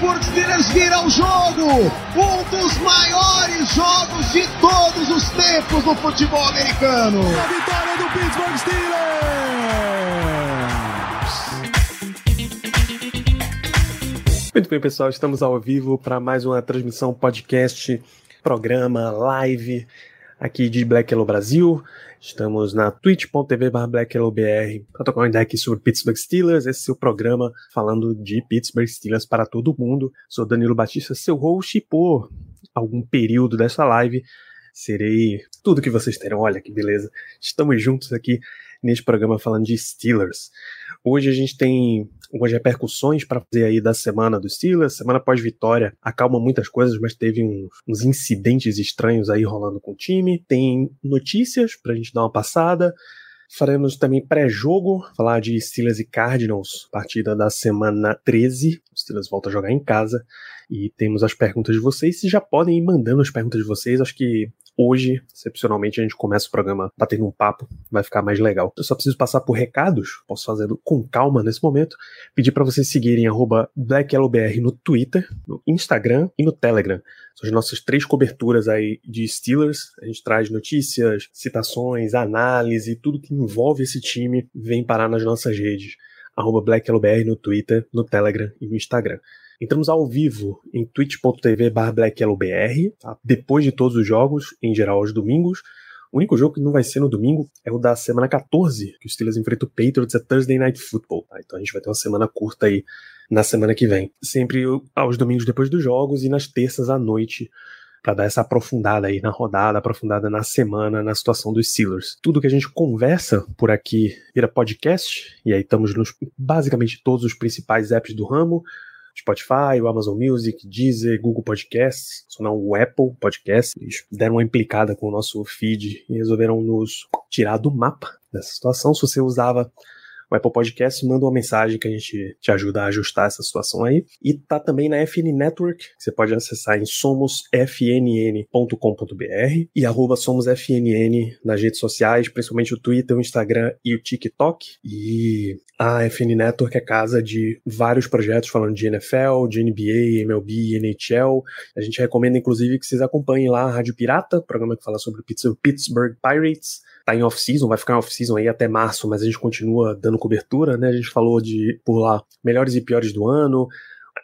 Steelers vira o jogo! Um dos maiores jogos de todos os tempos no futebol americano! A vitória do Pittsburgh Steelers! Muito bem, pessoal, estamos ao vivo para mais uma transmissão podcast, programa, live aqui de Black Yellow Brasil. Estamos na twitch.tv BlackYellowBR para tocar uma ideia aqui sobre Pittsburgh Steelers, esse é o programa falando de Pittsburgh Steelers para todo mundo. Sou Danilo Batista, seu host, e por algum período dessa live serei tudo que vocês terão. Olha que beleza. Estamos juntos aqui neste programa falando de Steelers. Hoje a gente tem algumas repercussões para fazer aí da semana dos Steelers. Semana pós-vitória acalma muitas coisas, mas teve uns, uns, incidentes estranhos aí rolando com o time. Tem notícias pra gente dar uma passada. Faremos também pré-jogo, falar de Steelers e Cardinals, partida da semana 13. O Steelers volta a jogar em casa. E temos as perguntas de vocês. Vocês já podem ir mandando as perguntas de vocês. Acho que hoje, excepcionalmente, a gente começa o programa batendo um papo, vai ficar mais legal. Eu só preciso passar por recados, posso fazê-lo com calma nesse momento. Pedir para vocês seguirem BlackYellowBR no Twitter, no Instagram e no Telegram. São as nossas três coberturas aí de Steelers. A gente traz notícias, citações, análise, tudo que envolve esse time vem parar nas nossas redes. BlackYellowBR no Twitter, no Telegram e no Instagram. Entramos ao vivo em twitch.tv blackyellowbr, tá? depois de todos os jogos, em geral aos domingos. O único jogo que não vai ser no domingo é o da semana 14, que o Steelers enfrenta o Patriots, é Thursday Night Football. Tá? Então a gente vai ter uma semana curta aí na semana que vem. Sempre aos domingos depois dos jogos e nas terças à noite, para dar essa aprofundada aí na rodada, aprofundada na semana, na situação dos Steelers. Tudo que a gente conversa por aqui vira podcast, e aí estamos nos basicamente todos os principais apps do ramo. Spotify, o Amazon Music, Deezer, Google Podcasts, só não o Apple Podcasts. Eles deram uma implicada com o nosso feed e resolveram nos tirar do mapa dessa situação. Se você usava o Apple Podcast, manda uma mensagem que a gente te ajuda a ajustar essa situação aí. E tá também na FN Network, que você pode acessar em somosfnn.com.br e arroba somosfnn nas redes sociais, principalmente o Twitter, o Instagram e o TikTok. E a FN Network é casa de vários projetos falando de NFL, de NBA, MLB, NHL. A gente recomenda, inclusive, que vocês acompanhem lá a Rádio Pirata, programa que fala sobre o Pittsburgh Pirates tá em off-season, vai ficar em off-season aí até março, mas a gente continua dando cobertura, né? A gente falou de, por lá, melhores e piores do ano,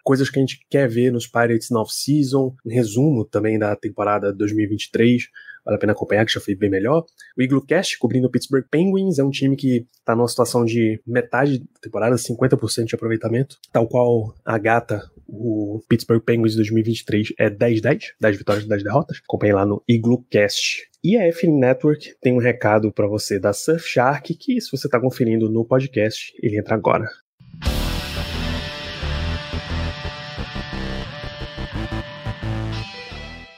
coisas que a gente quer ver nos Pirates na off-season, um resumo também da temporada 2023, vale a pena acompanhar, que já foi bem melhor. O Igloo Cast, cobrindo o Pittsburgh Penguins, é um time que tá numa situação de metade da temporada, 50% de aproveitamento, tal qual a gata, o Pittsburgh Penguins 2023 é 10-10, 10 vitórias e 10 derrotas. Acompanhe lá no Igloo Cast. E a Network tem um recado para você da Surfshark, que se você está conferindo no podcast, ele entra agora.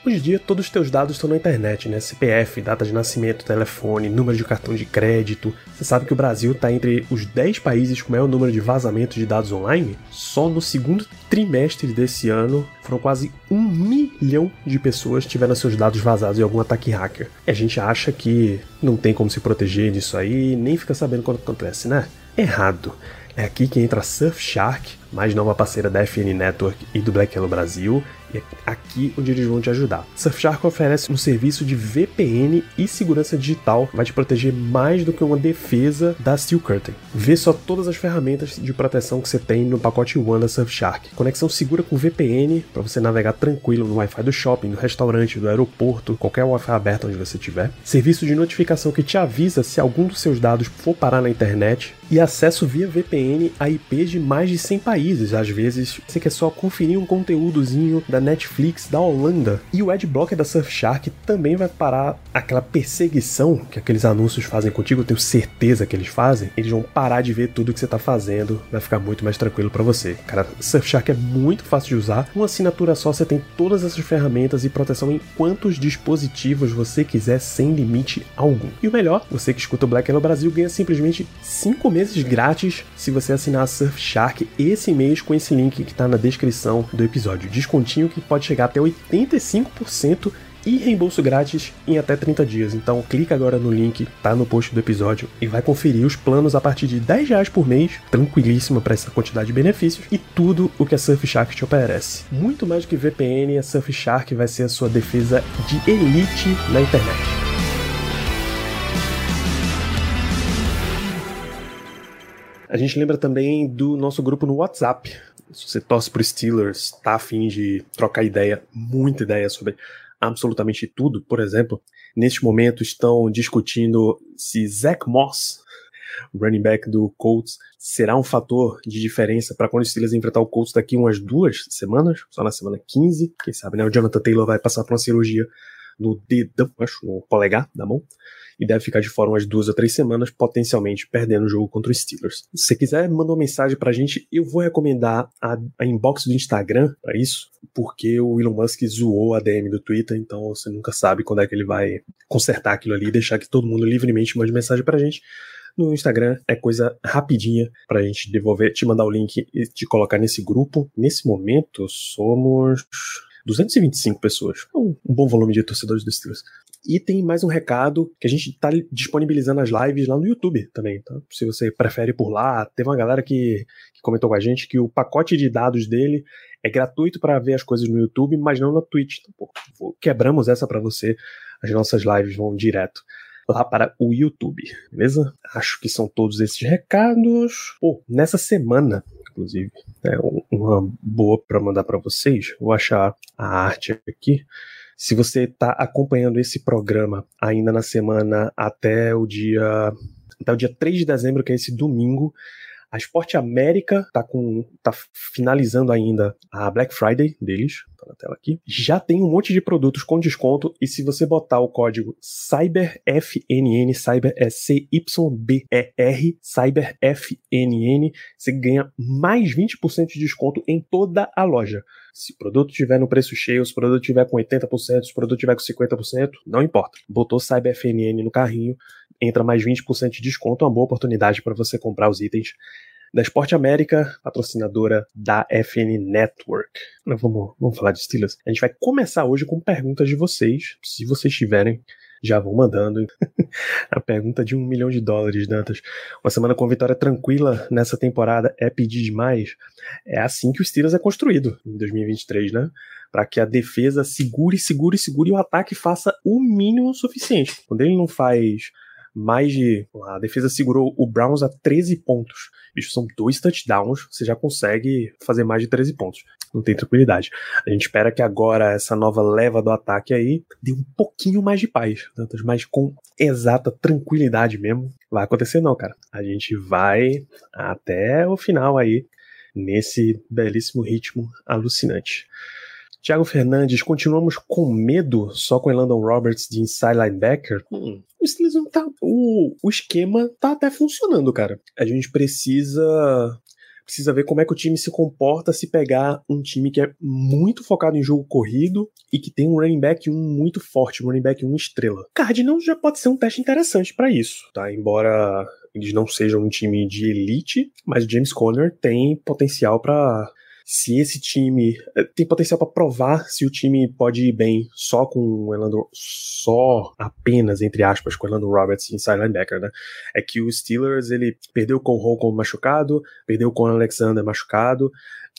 Hoje em dia, todos os teus dados estão na internet, né? CPF, data de nascimento, telefone, número de cartão de crédito. Você sabe que o Brasil está entre os 10 países com maior número de vazamentos de dados online? Só no segundo trimestre desse ano, foram quase um milhão de pessoas que tiveram seus dados vazados em algum ataque hacker. E a gente acha que não tem como se proteger disso aí, nem fica sabendo quando acontece, né? Errado. É aqui que entra a Surfshark, mais nova parceira da FN Network e do Black Yellow Brasil, e é aqui onde eles vão te ajudar. Surfshark oferece um serviço de VPN e segurança digital, vai te proteger mais do que uma defesa da Steel Curtain. Vê só todas as ferramentas de proteção que você tem no pacote One da Surfshark. Conexão segura com VPN para você navegar tranquilo no Wi-Fi do shopping, do restaurante, do aeroporto, qualquer Wi-Fi aberto onde você estiver. Serviço de notificação que te avisa se algum dos seus dados for parar na internet e acesso via VPN a IPs de mais de 100 países. Às vezes, você quer só conferir um conteúdozinho da Netflix da Holanda. E o Adblocker da Surfshark também vai parar aquela perseguição que aqueles anúncios fazem contigo, eu tenho certeza que eles fazem. Eles vão parar de ver tudo que você está fazendo, vai ficar muito mais tranquilo para você. Cara, Surfshark é muito fácil de usar. Uma assinatura só você tem todas essas ferramentas e proteção em quantos dispositivos você quiser sem limite algum. E o melhor, você que escuta o Black no Brasil ganha simplesmente 5 meses grátis se você assinar a Surfshark esse mês com esse link que está na descrição do episódio. Descontinho que pode chegar até 85% e reembolso grátis em até 30 dias. Então clica agora no link, tá no post do episódio e vai conferir os planos a partir de 10 reais por mês, tranquilíssimo para essa quantidade de benefícios e tudo o que a Surfshark te oferece. Muito mais do que VPN, a Surfshark vai ser a sua defesa de elite na internet. A gente lembra também do nosso grupo no WhatsApp. Se você torce pro Steelers, tá afim de trocar ideia, muita ideia sobre absolutamente tudo. Por exemplo, neste momento estão discutindo se Zach Moss, running back do Colts, será um fator de diferença para quando o Steelers enfrentar o Colts daqui umas duas semanas, só na semana 15. Quem sabe, né? O Jonathan Taylor vai passar por uma cirurgia no dedão, acho, no polegar da mão e deve ficar de fora umas duas ou três semanas, potencialmente perdendo o jogo contra os Steelers. Se você quiser, manda uma mensagem pra gente. Eu vou recomendar a, a inbox do Instagram para isso, porque o Elon Musk zoou a DM do Twitter, então você nunca sabe quando é que ele vai consertar aquilo ali e deixar que todo mundo livremente mande mensagem pra gente no Instagram é coisa rapidinha pra gente devolver, te mandar o link e te colocar nesse grupo. Nesse momento, somos 225 pessoas. Um, um bom volume de torcedores do Steelers. E tem mais um recado que a gente está disponibilizando as lives lá no YouTube também, tá? Se você prefere por lá, teve uma galera que, que comentou com a gente que o pacote de dados dele é gratuito para ver as coisas no YouTube, mas não na Twitch. Então, pô, quebramos essa para você. As nossas lives vão direto lá para o YouTube, beleza? Acho que são todos esses recados. Pô, nessa semana, inclusive, é uma boa para mandar para vocês. Vou achar a arte aqui. Se você está acompanhando esse programa ainda na semana até o dia até o dia 3 de dezembro, que é esse domingo, a Esporte América tá com tá finalizando ainda a Black Friday deles, tá na tela aqui. Já tem um monte de produtos com desconto e se você botar o código CyberFNN, Cyber é C Y B E R, CyberFNN, você ganha mais 20% de desconto em toda a loja. Se o produto tiver no preço cheio, se o produto tiver com 80%, se o produto tiver com 50%, não importa. Botou CyberFNN no carrinho, entra mais 20% de desconto, uma boa oportunidade para você comprar os itens da Esporte América, patrocinadora da FN Network. Vamos, vamos falar de Steelers. A gente vai começar hoje com perguntas de vocês. Se vocês tiverem, já vão mandando. a pergunta de um milhão de dólares, Dantas. Uma semana com vitória tranquila nessa temporada é pedir demais? É assim que o Steelers é construído em 2023, né? Para que a defesa segure, segure, segure e o ataque faça o mínimo suficiente. Quando ele não faz mais de. A defesa segurou o Browns a 13 pontos. Bicho, são dois touchdowns, você já consegue fazer mais de 13 pontos. Não tem tranquilidade. A gente espera que agora essa nova leva do ataque aí dê um pouquinho mais de paz, mas com exata tranquilidade mesmo. Vai acontecer não, cara. A gente vai até o final aí nesse belíssimo ritmo alucinante. Thiago Fernandes, continuamos com medo só com Elandon Roberts de inside linebacker? Hum, o Steelers não tá. O, o esquema tá até funcionando, cara. A gente precisa. Precisa ver como é que o time se comporta se pegar um time que é muito focado em jogo corrido e que tem um running back 1 muito forte, um running back 1 estrela. Cardinals já pode ser um teste interessante para isso, tá? Embora eles não sejam um time de elite, mas o James Conner tem potencial para se esse time eh, tem potencial para provar se o time pode ir bem só com o Elando, só apenas entre aspas com o Elando Roberts inside linebacker, né? É que o Steelers ele perdeu com o Holcomb machucado, perdeu com o Alexander machucado,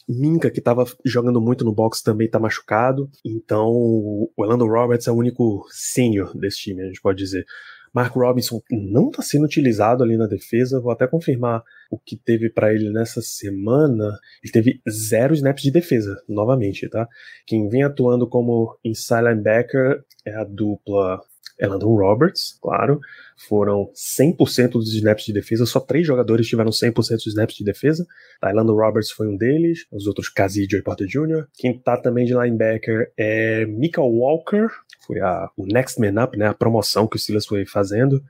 Minka, que estava jogando muito no box, também está machucado. Então, o Elando Roberts é o único sênior desse time, a gente pode dizer. Mark Robinson não está sendo utilizado ali na defesa. Vou até confirmar o que teve para ele nessa semana. Ele teve zero snaps de defesa, novamente, tá? Quem vem atuando como inside linebacker é a dupla Elandon Roberts, claro, foram 100% dos snaps de defesa, só três jogadores tiveram 100% dos snaps de defesa. Tá, Roberts foi um deles, os outros Kazi e Porter Jr. Quem tá também de linebacker é Mika Walker, foi a, o Next Man Up, né, a promoção que o Steelers foi fazendo.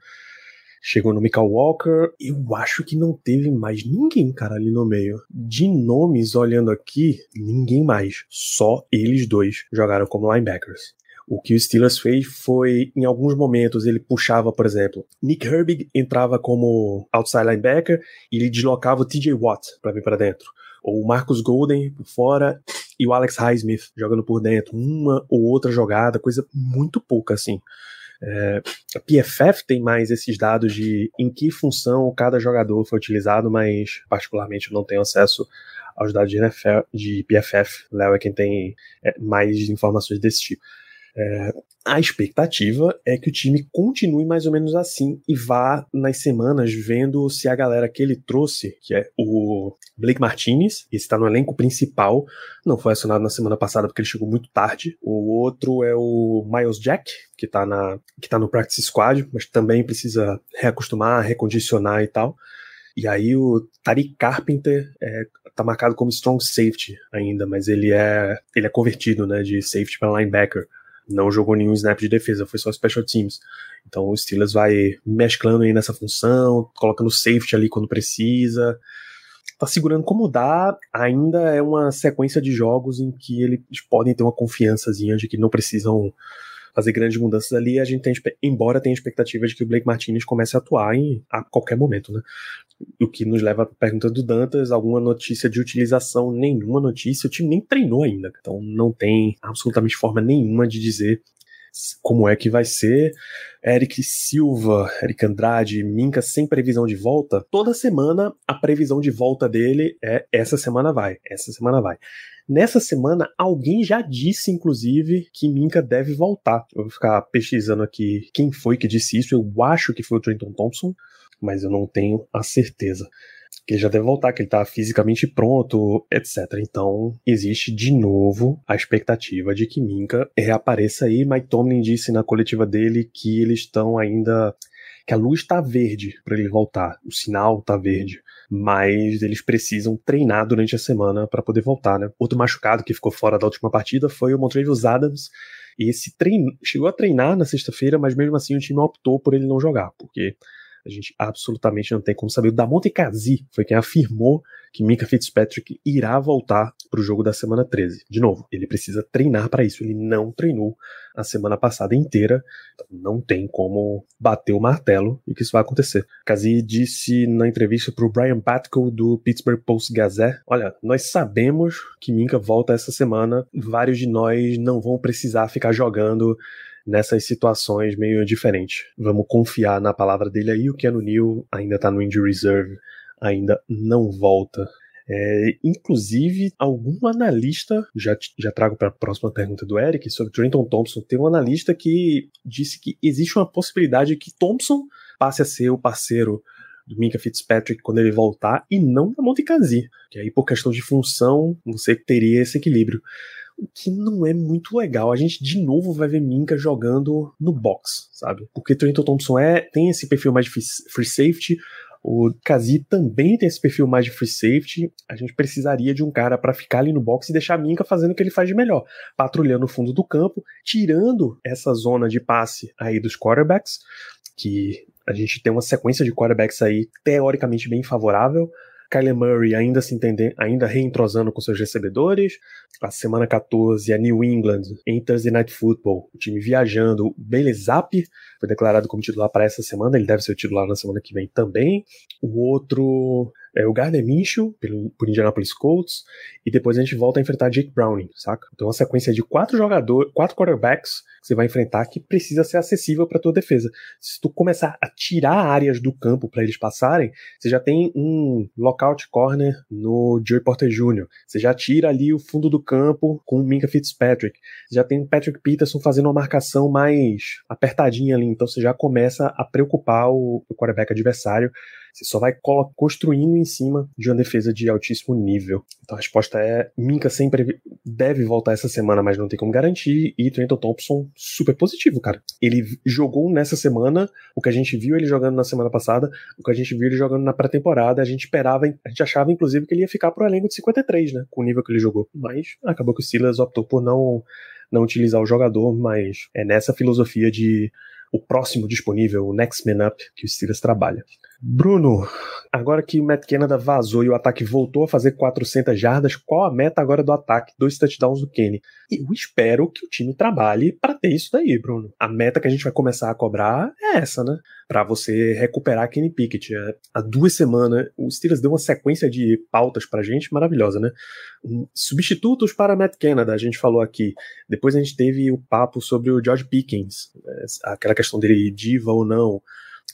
Chegou no Michael Walker. Eu acho que não teve mais ninguém, cara, ali no meio. De nomes, olhando aqui, ninguém mais. Só eles dois jogaram como linebackers. O que o Steelers fez foi, em alguns momentos, ele puxava, por exemplo, Nick Herbig entrava como outside linebacker e ele deslocava o TJ Watt para vir para dentro. Ou o Marcus Golden por fora e o Alex Highsmith jogando por dentro. Uma ou outra jogada, coisa muito pouca assim. É, a PFF tem mais esses dados de em que função cada jogador foi utilizado, mas particularmente eu não tenho acesso aos dados de, NFL, de PFF. Léo é quem tem é, mais informações desse tipo. É, a expectativa é que o time continue mais ou menos assim e vá nas semanas vendo se a galera que ele trouxe, que é o Blake Martinez, esse está no elenco principal, não foi acionado na semana passada porque ele chegou muito tarde. O outro é o Miles Jack, que está na, que tá no Practice Squad, mas também precisa reacostumar, recondicionar e tal. E aí o Tariq Carpenter é, tá marcado como strong safety ainda, mas ele é ele é convertido, né, de safety para linebacker não jogou nenhum snap de defesa, foi só special teams. Então o Steelers vai mesclando aí nessa função, colocando safety ali quando precisa. Tá segurando como dá, ainda é uma sequência de jogos em que eles podem ter uma confiançazinha de que não precisam fazer grandes mudanças ali. A gente tem, embora tenha expectativa de que o Blake Martinez comece a atuar em, a qualquer momento, né? O que nos leva à pergunta do Dantas: alguma notícia de utilização? Nenhuma notícia. O time nem treinou ainda, então não tem absolutamente forma nenhuma de dizer como é que vai ser. Eric Silva, Eric Andrade, Minca sem previsão de volta. Toda semana a previsão de volta dele é essa semana vai, essa semana vai. Nessa semana, alguém já disse, inclusive, que Minka deve voltar. Eu vou ficar pesquisando aqui quem foi que disse isso. Eu acho que foi o Trenton Thompson, mas eu não tenho a certeza. Que ele já deve voltar, que ele tá fisicamente pronto, etc. Então, existe de novo a expectativa de que Minka reapareça aí. Mike Tomlin disse na coletiva dele que eles estão ainda. que a luz está verde para ele voltar, o sinal está verde mas eles precisam treinar durante a semana para poder voltar, né? Outro machucado que ficou fora da última partida foi o Montrevious Adams. Esse treino chegou a treinar na sexta-feira, mas mesmo assim o time optou por ele não jogar, porque a gente absolutamente não tem como saber. O Damonte Kazi foi quem afirmou que Mika Fitzpatrick irá voltar para o jogo da semana 13. De novo, ele precisa treinar para isso. Ele não treinou a semana passada inteira, então não tem como bater o martelo e que isso vai acontecer. Kazi disse na entrevista para o Brian Batko do Pittsburgh Post Gazette: Olha, nós sabemos que Minka volta essa semana, vários de nós não vão precisar ficar jogando nessas situações meio diferentes. Vamos confiar na palavra dele aí. O Keanu Neal ainda tá no injury reserve, ainda não volta. É, inclusive, algum analista, já, já trago para a próxima pergunta do Eric, sobre Trenton Thompson, tem um analista que disse que existe uma possibilidade que Thompson passe a ser o parceiro do Minka Fitzpatrick quando ele voltar e não da Montecasi, que aí por questão de função você teria esse equilíbrio que não é muito legal. A gente de novo vai ver Minka jogando no box, sabe? Porque Trenton Thompson é, tem esse perfil mais de free safety, o Kazi também tem esse perfil mais de free safety. A gente precisaria de um cara para ficar ali no box e deixar a Minka fazendo o que ele faz de melhor, patrulhando o fundo do campo, tirando essa zona de passe aí dos quarterbacks, que a gente tem uma sequência de quarterbacks aí teoricamente bem favorável. Kyler Murray ainda se entendendo, ainda reentrosando com seus recebedores. A semana 14, a New England em Thursday Night Football, o time viajando. Bailey Zapp foi declarado como titular para essa semana, ele deve ser o titular na semana que vem também. O outro é o Gardner Minshew, pelo, por Indianapolis Colts, e depois a gente volta a enfrentar Jake Browning, saca? Então uma sequência de quatro jogadores, quatro quarterbacks que você vai enfrentar que precisa ser acessível para tua defesa. Se tu começar a tirar áreas do campo para eles passarem, você já tem um lockout corner no Joey Porter Jr., você já tira ali o fundo do campo com o Minka Fitzpatrick, você já tem o Patrick Peterson fazendo uma marcação mais apertadinha ali, então você já começa a preocupar o, o quarterback adversário Você só vai construindo em cima de uma defesa de altíssimo nível. Então a resposta é: Minka sempre deve voltar essa semana, mas não tem como garantir. E Trenton Thompson, super positivo, cara. Ele jogou nessa semana o que a gente viu ele jogando na semana passada, o que a gente viu ele jogando na pré-temporada. A gente esperava, a gente achava inclusive que ele ia ficar pro elenco de 53, né? Com o nível que ele jogou. Mas acabou que o Silas optou por não, não utilizar o jogador, mas é nessa filosofia de o próximo disponível, o Next Man Up, que o Steelers trabalha. Bruno, agora que o Matt Canada vazou e o ataque voltou a fazer 400 jardas, qual a meta agora do ataque? Dois touchdowns do Kenny. Eu espero que o time trabalhe para ter isso daí, Bruno. A meta que a gente vai começar a cobrar é essa, né? Para você recuperar Kenny Pickett. É, há duas semanas, o Steelers deu uma sequência de pautas pra gente maravilhosa, né? Substitutos para Matt Canada, a gente falou aqui. Depois a gente teve o papo sobre o George Pickens, né? aquela questão dele diva ou não.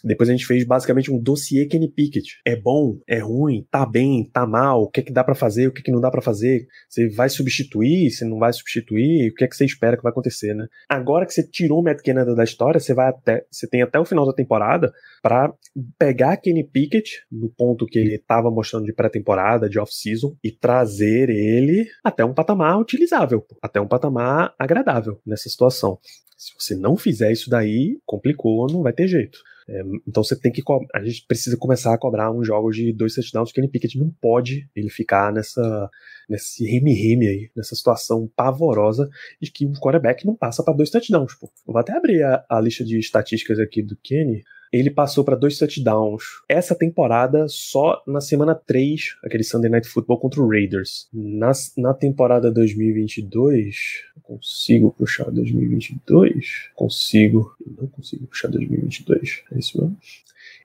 Depois a gente fez basicamente um dossiê Kenny Pickett. É bom, é ruim, tá bem, tá mal, o que é que dá para fazer, o que é que não dá para fazer. Você vai substituir, você não vai substituir, o que é que você espera que vai acontecer, né? Agora que você tirou o Matt Canada da história, você vai até, você tem até o final da temporada para pegar Kenny Pickett no ponto que ele tava mostrando de pré-temporada, de off-season e trazer ele até um patamar utilizável, até um patamar agradável nessa situação. Se você não fizer isso daí, complicou, não vai ter jeito. É, então você tem que. A gente precisa começar a cobrar uns jogos de dois touchdowns. Kenny Pickett não pode ele ficar nessa nesse reme-reme aí, nessa situação pavorosa de que um quarterback não passa para dois touchdowns. Pô. vou até abrir a, a lista de estatísticas aqui do Kenny ele passou para dois touchdowns essa temporada só na semana 3, aquele Sunday Night Football contra o Raiders. Na, na temporada 2022, consigo puxar 2022? Consigo. Não consigo puxar 2022. É isso mesmo?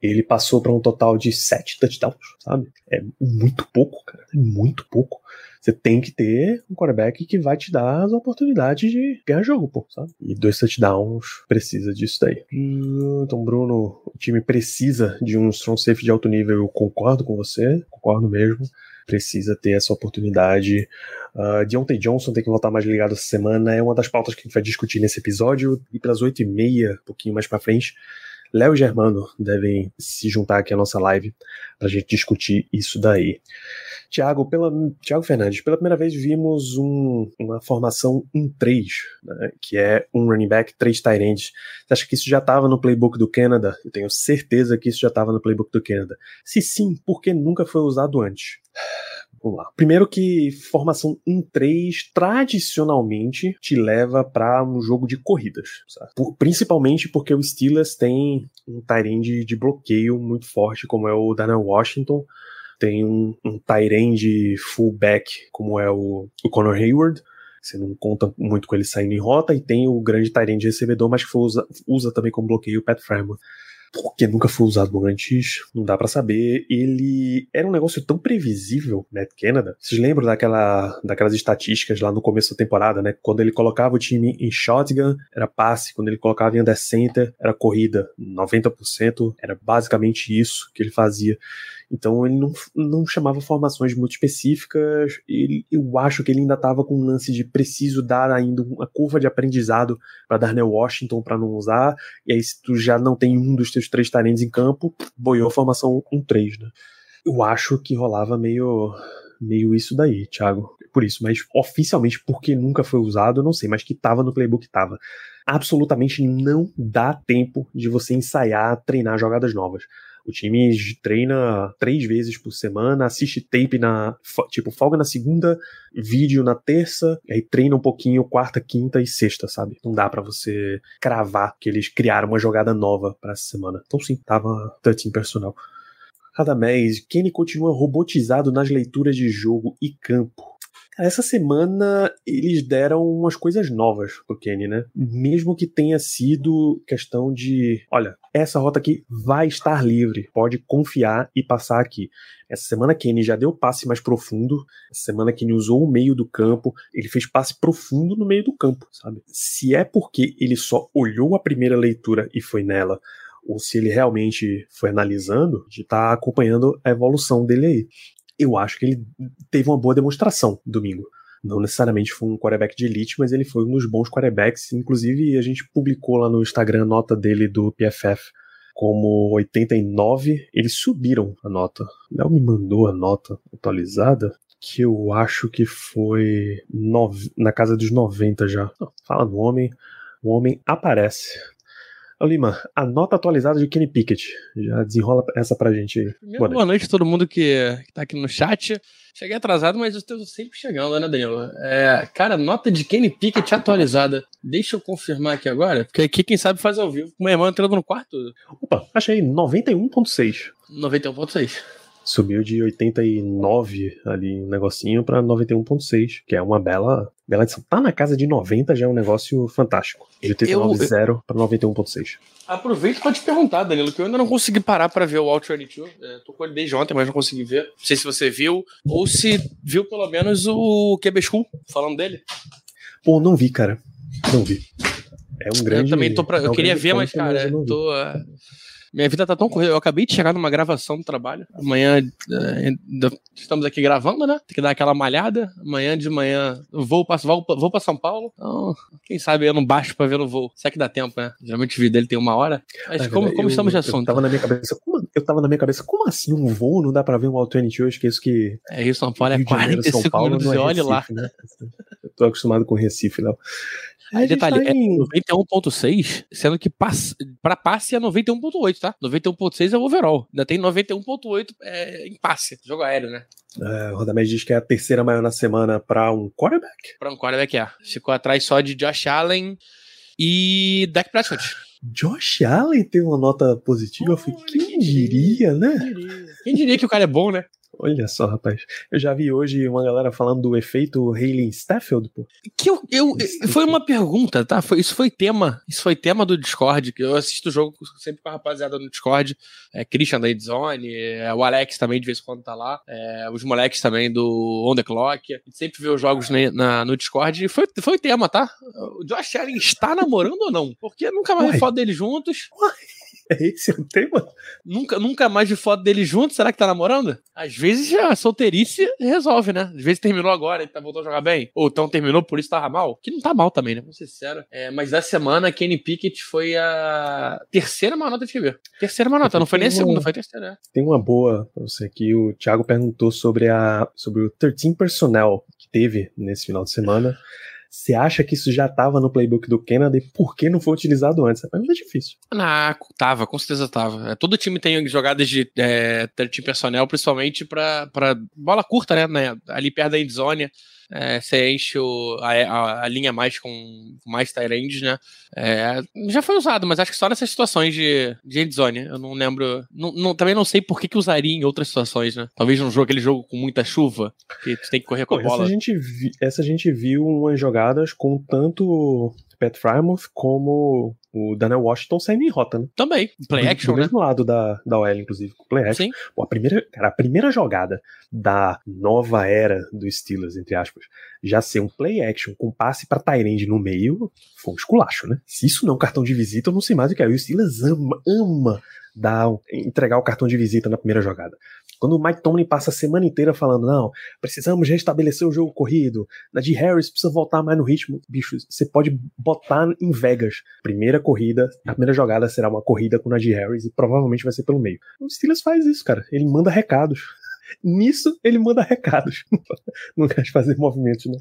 Ele passou para um total de sete touchdowns, sabe? É muito pouco, cara. É muito pouco. Você tem que ter um quarterback que vai te dar as oportunidades de ganhar jogo, pô, sabe? E dois touchdowns precisa disso daí. Então, Bruno, o time precisa de um strong safety de alto nível. Eu concordo com você, concordo mesmo. Precisa ter essa oportunidade. Uh, Deontay Johnson tem que voltar mais ligado essa semana. É uma das pautas que a gente vai discutir nesse episódio. E pelas oito e meia, um pouquinho mais para frente, Léo e Germano devem se juntar aqui à nossa live para a gente discutir isso daí. Tiago, pela Tiago Fernandes, pela primeira vez vimos um, uma formação 1-3, né, que é um running back, três tight ends. Você acha que isso já estava no playbook do Canada? Eu tenho certeza que isso já estava no playbook do Canada. Se sim, por que nunca foi usado antes? Vamos lá. Primeiro que formação em 3 tradicionalmente te leva para um jogo de corridas, Por, principalmente porque o Steelers tem um tight de bloqueio muito forte, como é o Daniel Washington, tem um, um tight fullback, como é o, o Connor Hayward, você não conta muito com ele saindo em rota, e tem o grande tight recebedor, mas que usa, usa também como bloqueio o Pat Fremont porque nunca foi usado antes, não dá para saber. Ele era um negócio tão previsível, Matt Canada. Vocês lembram daquela, daquelas estatísticas lá no começo da temporada, né? Quando ele colocava o time em shotgun, era passe. Quando ele colocava em under center, era corrida. 90% era basicamente isso que ele fazia. Então ele não, não chamava formações muito específicas. Ele, eu acho que ele ainda estava com um lance de preciso dar ainda uma curva de aprendizado para Darnell Washington para não usar. E aí, se tu já não tem um dos teus três talentos em campo, boiou a formação 1-3, né? Eu acho que rolava meio, meio isso daí, Thiago. Por isso, mas oficialmente porque nunca foi usado, eu não sei, mas que tava no playbook tava. Absolutamente não dá tempo de você ensaiar, treinar jogadas novas. O time treina três vezes por semana, assiste tape na. Tipo, folga na segunda, vídeo na terça, aí treina um pouquinho quarta, quinta e sexta, sabe? Não dá para você cravar que eles criaram uma jogada nova para essa semana. Então, sim, tava touching personal. Radamés, Kenny continua robotizado nas leituras de jogo e campo. Essa semana eles deram umas coisas novas pro Kenny, né? Mesmo que tenha sido questão de, olha, essa rota aqui vai estar livre, pode confiar e passar aqui. Essa semana Kenny já deu passe mais profundo, essa semana Kenny usou o meio do campo, ele fez passe profundo no meio do campo, sabe? Se é porque ele só olhou a primeira leitura e foi nela, ou se ele realmente foi analisando, de estar tá acompanhando a evolução dele aí eu acho que ele teve uma boa demonstração domingo. Não necessariamente foi um quarterback de elite, mas ele foi um dos bons quarterbacks. Inclusive, a gente publicou lá no Instagram a nota dele do PFF como 89, eles subiram a nota. Léo me mandou a nota atualizada, que eu acho que foi nove, na casa dos 90 já. Fala no homem, o homem aparece. Lima, a nota atualizada de Kenny Pickett. Já desenrola essa pra gente aí. Boa, boa noite a todo mundo que, que tá aqui no chat. Cheguei atrasado, mas eu estou sempre chegando, né, Danilo? É, cara, nota de Kenny Pickett atualizada. Deixa eu confirmar aqui agora, porque aqui quem sabe faz ao vivo. Meu irmão entrando no quarto. Opa, achei 91.6. 91.6. Subiu de 89 ali, um negocinho, pra 91.6, que é uma bela, bela edição. Tá na casa de 90 já é um negócio fantástico. De 89.0 pra 91.6. Aproveito pra te perguntar, Danilo, que eu ainda não consegui parar pra ver o 22. É, tô com ele desde ontem, mas não consegui ver. Não sei se você viu, ou se viu pelo menos o School falando dele. Pô, não vi, cara. Não vi. É um grande. Eu também tô pra, é Eu um queria grande ver, mas, cara, eu tô. uh, Minha vida tá tão corrida. Eu acabei de chegar numa gravação do trabalho. Amanhã uh, ainda estamos aqui gravando, né? Tem que dar aquela malhada. Amanhã de manhã eu vou pra, vou, vou pra São Paulo. Então, quem sabe eu não baixo pra ver no voo. Será que dá tempo, né? Geralmente o vídeo dele tem uma hora. Mas Ah, como, eu- estamos de Eu assunto? tava na minha cabeça, como, eu tava na minha cabeça, como assim um voo não dá pra ver um Auto 22, que é isso que É Rio São Paulo é Rio de Janeiro, 45 São Paulo minutos não é olhe lá. Né? Eu tô acostumado com Recife, Léo. Aí, detalhe, tá é em- 91.6, sendo que pass, pra passe é 91.8, tá? 91.6 é o overall. Ainda tem 91.8 é, em passe, jogo aéreo, né? É, o Rodamés diz que é a terceira maior na semana pra um quarterback. Pra um quarterback é. Ficou atrás só de Josh Allen e Dak Prescott. Josh Allen teve uma nota positiva. Eu falei, Olha, quem quem diria, né? Quem diria que o cara é bom, né? Olha só, rapaz. Eu já vi hoje uma galera falando do efeito Hayley Stafford, pô. Que eu, eu, foi uma pergunta, tá? Foi, isso foi tema. Isso foi tema do Discord, que eu assisto o jogo sempre com a rapaziada no Discord. É, Christian da Edzone, é, o Alex também de vez em quando tá lá. é, os moleques também do On The Clock. A gente sempre vê os jogos na, na- no Discord. E foi, foi tema, tá? O Josh Allen está namorando ou não? Porque nunca mais vi Uai. foto deles juntos. É esse o tema? Nunca, nunca mais vi foto deles juntos. Será que tá namorando? Às vezes a solteirice resolve, né? Às vezes terminou agora e tá voltando a jogar bem. Ou então terminou, por isso tava mal. Que não tá mal também, né? Vamos ser sinceros. É, mas da semana, Kenny Pickett foi a terceira maior nota de QB. Terceira maior nota, não foi nem a segunda, foi a terceira. né? Tem uma boa pra você aqui. O Thiago perguntou sobre, a, sobre o 13 personnel que teve nesse final de semana. Você acha que isso já estava no playbook do e por que não foi utilizado antes? Mas é difícil. Ah, tava, com certeza tava. É, Todo time tem jogadas de é, 13 personnel, principalmente pra bola curta, né, Ali perto da endzone. É, você enche o- a, a- a linha mais com mais tight né? É, já foi usado, mas acho que só nessas situações de, de endzone. Eu não lembro. não- não- também não sei por que, que usaria em outras situações, né? Talvez num jogo, aquele jogo com muita chuva, que tu tem que correr com Pô, a essa, bola. a gente vi- essa a gente viu umas jogadas com tanto Pat Frymouth como o Daniel Washington saindo em rota, né? Também, play do, action, do né? mesmo lado da, da OL, inclusive, play action. Sim. Pô, a primeira, cara, a primeira jogada da nova era do Steelers, entre aspas, já ser um play action com passe pra Tyrande no meio, foi um esculacho, né? Se isso não é um cartão de visita, eu não sei mais o que é. E o Steelers ama, ama dar, entregar o cartão de visita na primeira jogada. Quando o Mike Tomlin passa a semana inteira falando, não, precisamos restabelecer o jogo corrido, Najee Harris precisa voltar mais no ritmo, bicho, você pode botar em Vegas. Primeira corrida, a primeira jogada será uma corrida com Najee Harris e provavelmente vai ser pelo meio. O Steelers faz isso, cara. Ele manda recados. Nisso, ele manda recados. Não quer fazer movimentos, né?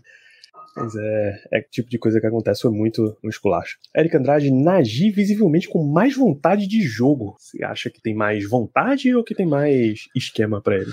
Mas é, é tipo de coisa que acontece, foi muito no. Eric Andrade, Najee visivelmente com mais vontade de jogo. Você acha que tem mais vontade ou que tem mais esquema pra ele?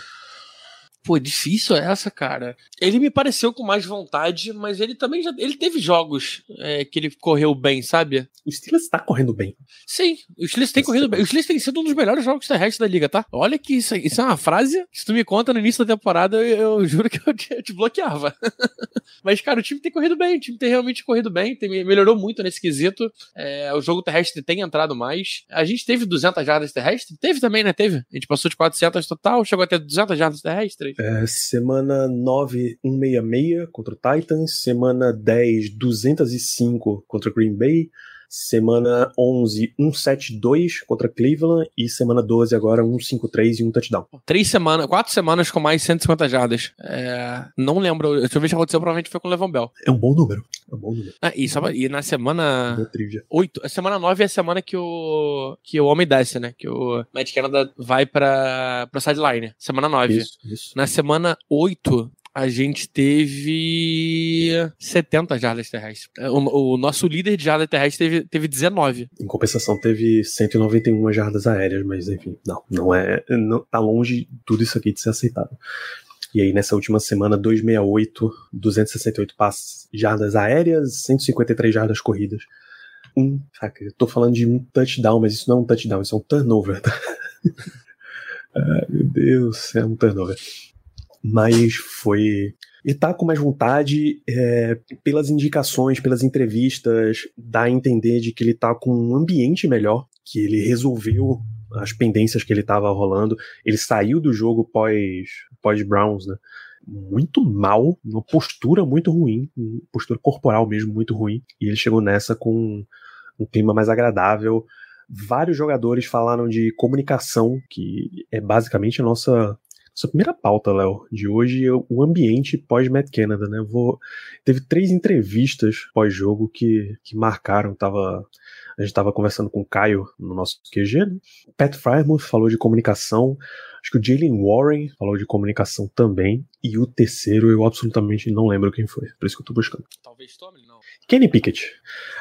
Pô, difícil essa, cara. Ele me pareceu com mais vontade, mas ele também já. Ele teve jogos é, que ele correu bem, sabe? O Steelers tá correndo bem. Sim, o Steelers tem corrido bem. O Steelers tem sido um dos melhores jogos terrestres da liga, tá? Olha que isso, isso é uma frase se tu me conta no início da temporada, eu, eu juro que eu te, eu te bloqueava. Mas, cara, o time tem corrido bem, o time tem realmente corrido bem, tem, melhorou muito nesse quesito. É, o jogo terrestre tem entrado mais. A gente teve 200 jardas terrestres? Teve também, né? Teve. A gente passou de 400 total, chegou até 200 jardas terrestres. É, semana 9, 166 contra o Titans. Semana 10, 205 contra o Green Bay. Semana 11, 172 contra Cleveland. E semana 12 agora, 153 e um touchdown. Três semanas, quatro semanas com mais 150 jardas. É, não lembro, deixa eu ver se aconteceu, provavelmente foi com o Levon Bell. É um bom número. É um bom número. Ah, e, só, e na semana Boa trivia. 8, a semana 9 é a semana que o que o homem desce, né? Que o Matt Canada vai pra, pra sideline. Semana 9. Isso, isso. Na semana 8, a gente teve 70 jardas terrestres. O, o nosso líder de jardas terrestres teve, teve 19. Em compensação, teve 191 jardas aéreas, mas enfim, não, não é. Não, tá longe tudo isso aqui de ser aceitável. E aí, nessa última semana, 268, 268 passes, jardas aéreas, 153 jardas corridas. Um, saca, eu tô falando de um touchdown, mas isso não é um touchdown, isso é um turnover, tá? Ai, meu Deus, é um turnover. Mas foi. E tá com mais vontade, é, pelas indicações, pelas entrevistas, dá a entender de que ele tá com um ambiente melhor, que ele resolveu as pendências que ele tava rolando. Ele saiu do jogo pós, pós Browns, né? Muito mal, uma postura muito ruim, postura corporal mesmo muito ruim. E ele chegou nessa com um clima mais agradável. Vários jogadores falaram de comunicação, que é basicamente a nossa nossa primeira pauta, Léo, de hoje é o ambiente pós-Matt Canada, né? Vou... Teve três entrevistas pós-jogo que, que marcaram, tava... A gente estava conversando com o Caio no nosso QG, né? Pat Frymouth falou de comunicação, acho que o Jalen Warren falou de comunicação também, e o terceiro eu absolutamente não lembro quem foi, por isso que eu tô buscando. Talvez Tomlin, não. Kenny Pickett.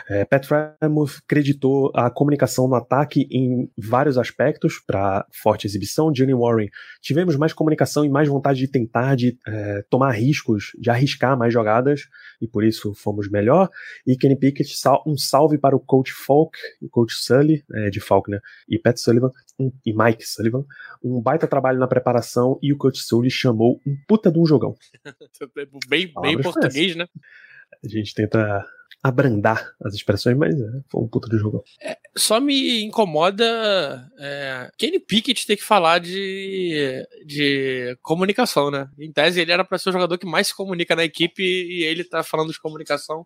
É, Pat Frymouth acreditou a comunicação no ataque em vários aspectos para forte exibição. Jalen Warren, tivemos mais comunicação e mais vontade de tentar, de é, tomar riscos, de arriscar mais jogadas e por isso fomos melhor. E Kenny Pickett, sal um salve para o coach Falk, o coach Sully, é, de Faulkner, e Pat Sullivan, um, e Mike Sullivan. Um baita trabalho na preparação e o coach Sully chamou um puta de um jogão. bem, bem português, né? A gente tenta abrandar as expressões, mas é, foi um puta de jogo. Só me incomoda é, Kenny Pickett ter que falar de, de comunicação, né? Em tese, ele era para ser o jogador que mais se comunica na equipe e ele tá falando de comunicação.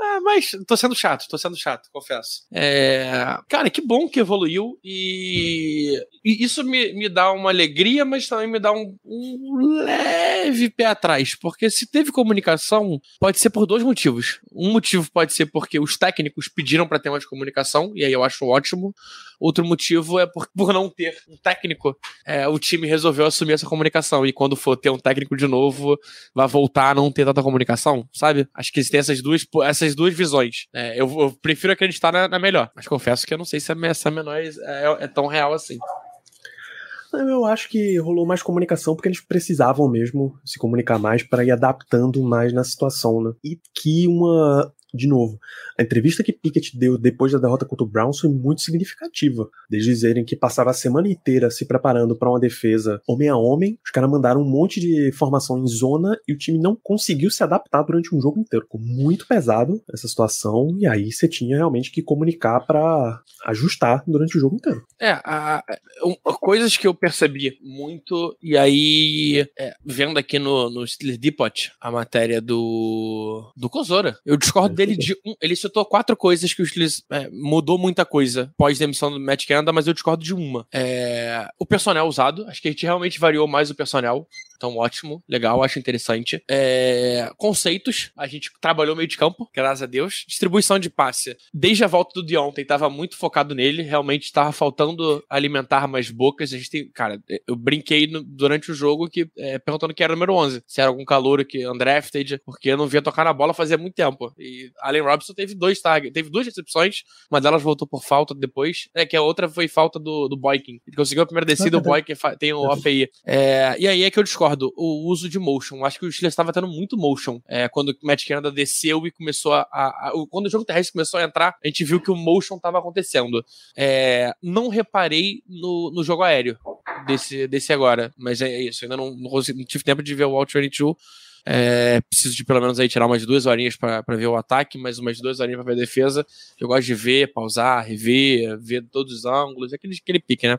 Ah, mas tô sendo chato, tô sendo chato, confesso. É, cara, que bom que evoluiu e, e isso me, me dá uma alegria, mas também me dá um, um leve pé atrás, porque se teve comunicação, pode ser por dois motivos. Um motivo pode ser porque os técnicos pediram para ter mais comunicação, e aí eu acho ótimo. Outro motivo é por, por não ter um técnico, é, o time resolveu assumir essa comunicação. E quando for ter um técnico de novo, vai voltar a não ter tanta comunicação, sabe? Acho que existem essas duas, essas duas visões. É, eu, eu prefiro acreditar na, na melhor, mas confesso que eu não sei se essa menor é, é- é tão real assim. Eu acho que rolou mais comunicação porque eles precisavam mesmo se comunicar mais para ir adaptando mais na situação, né? E que uma. De novo, a entrevista que Pickett deu depois da derrota contra o Browns foi muito significativa. Eles dizerem que passava a semana inteira se preparando para uma defesa homem a homem, os caras mandaram um monte de formação em zona e o time não conseguiu se adaptar durante um jogo inteiro. Ficou muito pesado essa situação e aí você tinha realmente que comunicar para ajustar durante o jogo inteiro. É, a- a- coisas que eu percebi muito, e aí, é, vendo aqui no, no Steelers Depot a matéria do, do Kozora, eu discordo É, dele de um. Ele citou quatro coisas que Steelers é, mudou muita coisa pós-demissão do Matt Canada, mas eu discordo de uma. É, o personnel usado, acho que a gente realmente variou mais o personnel. Então, ótimo, legal, acho interessante. É, conceitos, a gente trabalhou meio de campo, graças a Deus. Distribuição de passe, desde a volta do Deontay, tava muito focado nele, realmente estava faltando alimentar mais bocas. A gente tem, cara, eu brinquei no- durante o jogo que é, perguntando quem era o número 11, se era algum calouro que undrafted, porque eu não via tocar na bola fazia muito tempo. E Allen Robinson teve dois targets, teve duas recepções, uma delas voltou por falta depois, é que a outra foi falta do, do Boykin. Ele conseguiu a primeira descida, o Boykin tem o API. É, e aí é que eu discordo, o uso de motion. Acho que o Steelers estava tendo muito motion é, quando o Matt Canada desceu e começou a, a- a- Quando o jogo terrestre começou a entrar, a gente viu que o motion estava acontecendo. É, não reparei no, no jogo aéreo desse, desse agora, mas é isso. Ainda não, não, consegui- não tive tempo de ver o Out 22. É, preciso de pelo menos aí tirar umas duas horinhas para ver o ataque, mais umas duas horinhas para ver a defesa. Eu gosto de ver, pausar, rever, ver todos os ângulos, aquele, aquele pique, né?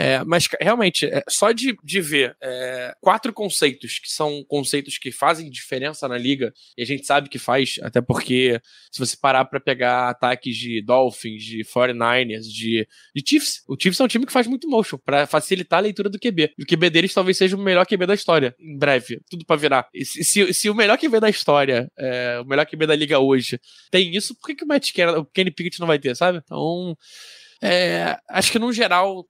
É, mas realmente, é, só de, de ver é, quatro conceitos que são conceitos que fazem diferença na liga, e a gente sabe que faz, até porque se você parar para pegar ataques de Dolphins, de 49ers, de, de Chiefs, o Chiefs é um time que faz muito motion para facilitar a leitura do QB. E o QB deles talvez seja o melhor QB da história, em breve, tudo para virar. Se, se, se, o melhor QB da história, é, o melhor QB da liga hoje, tem isso, por que, que o Matt Kenny, o Kenny Pickett não vai ter, sabe? Então. É, acho que no geral,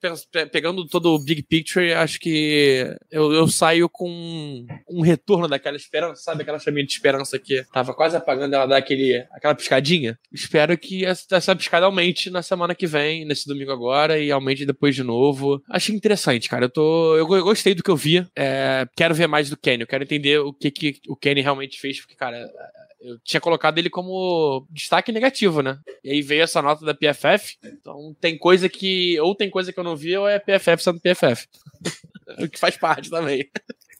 pegando todo o big picture, acho que eu, eu saio com um retorno daquela esperança, sabe? Aquela chaminha de esperança que tava quase apagando, ela dá aquele, aquela piscadinha. Espero que essa, essa piscada aumente na semana que vem, nesse domingo agora, e aumente depois de novo. Achei interessante, cara. Eu tô. Eu, eu gostei do que eu vi. É, quero ver mais do Kenny. Eu quero entender o que, que o Kenny realmente fez, porque, cara, eu tinha colocado ele como destaque negativo, né? E aí veio essa nota da PFF. Então tem coisa que. Ou tem coisa que eu não vi, ou é PFF sendo PFF. o que faz parte também.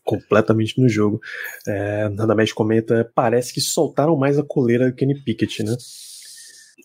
Completamente no jogo. É, Nada mais comenta, parece que soltaram mais a coleira do Kenny Pickett, né?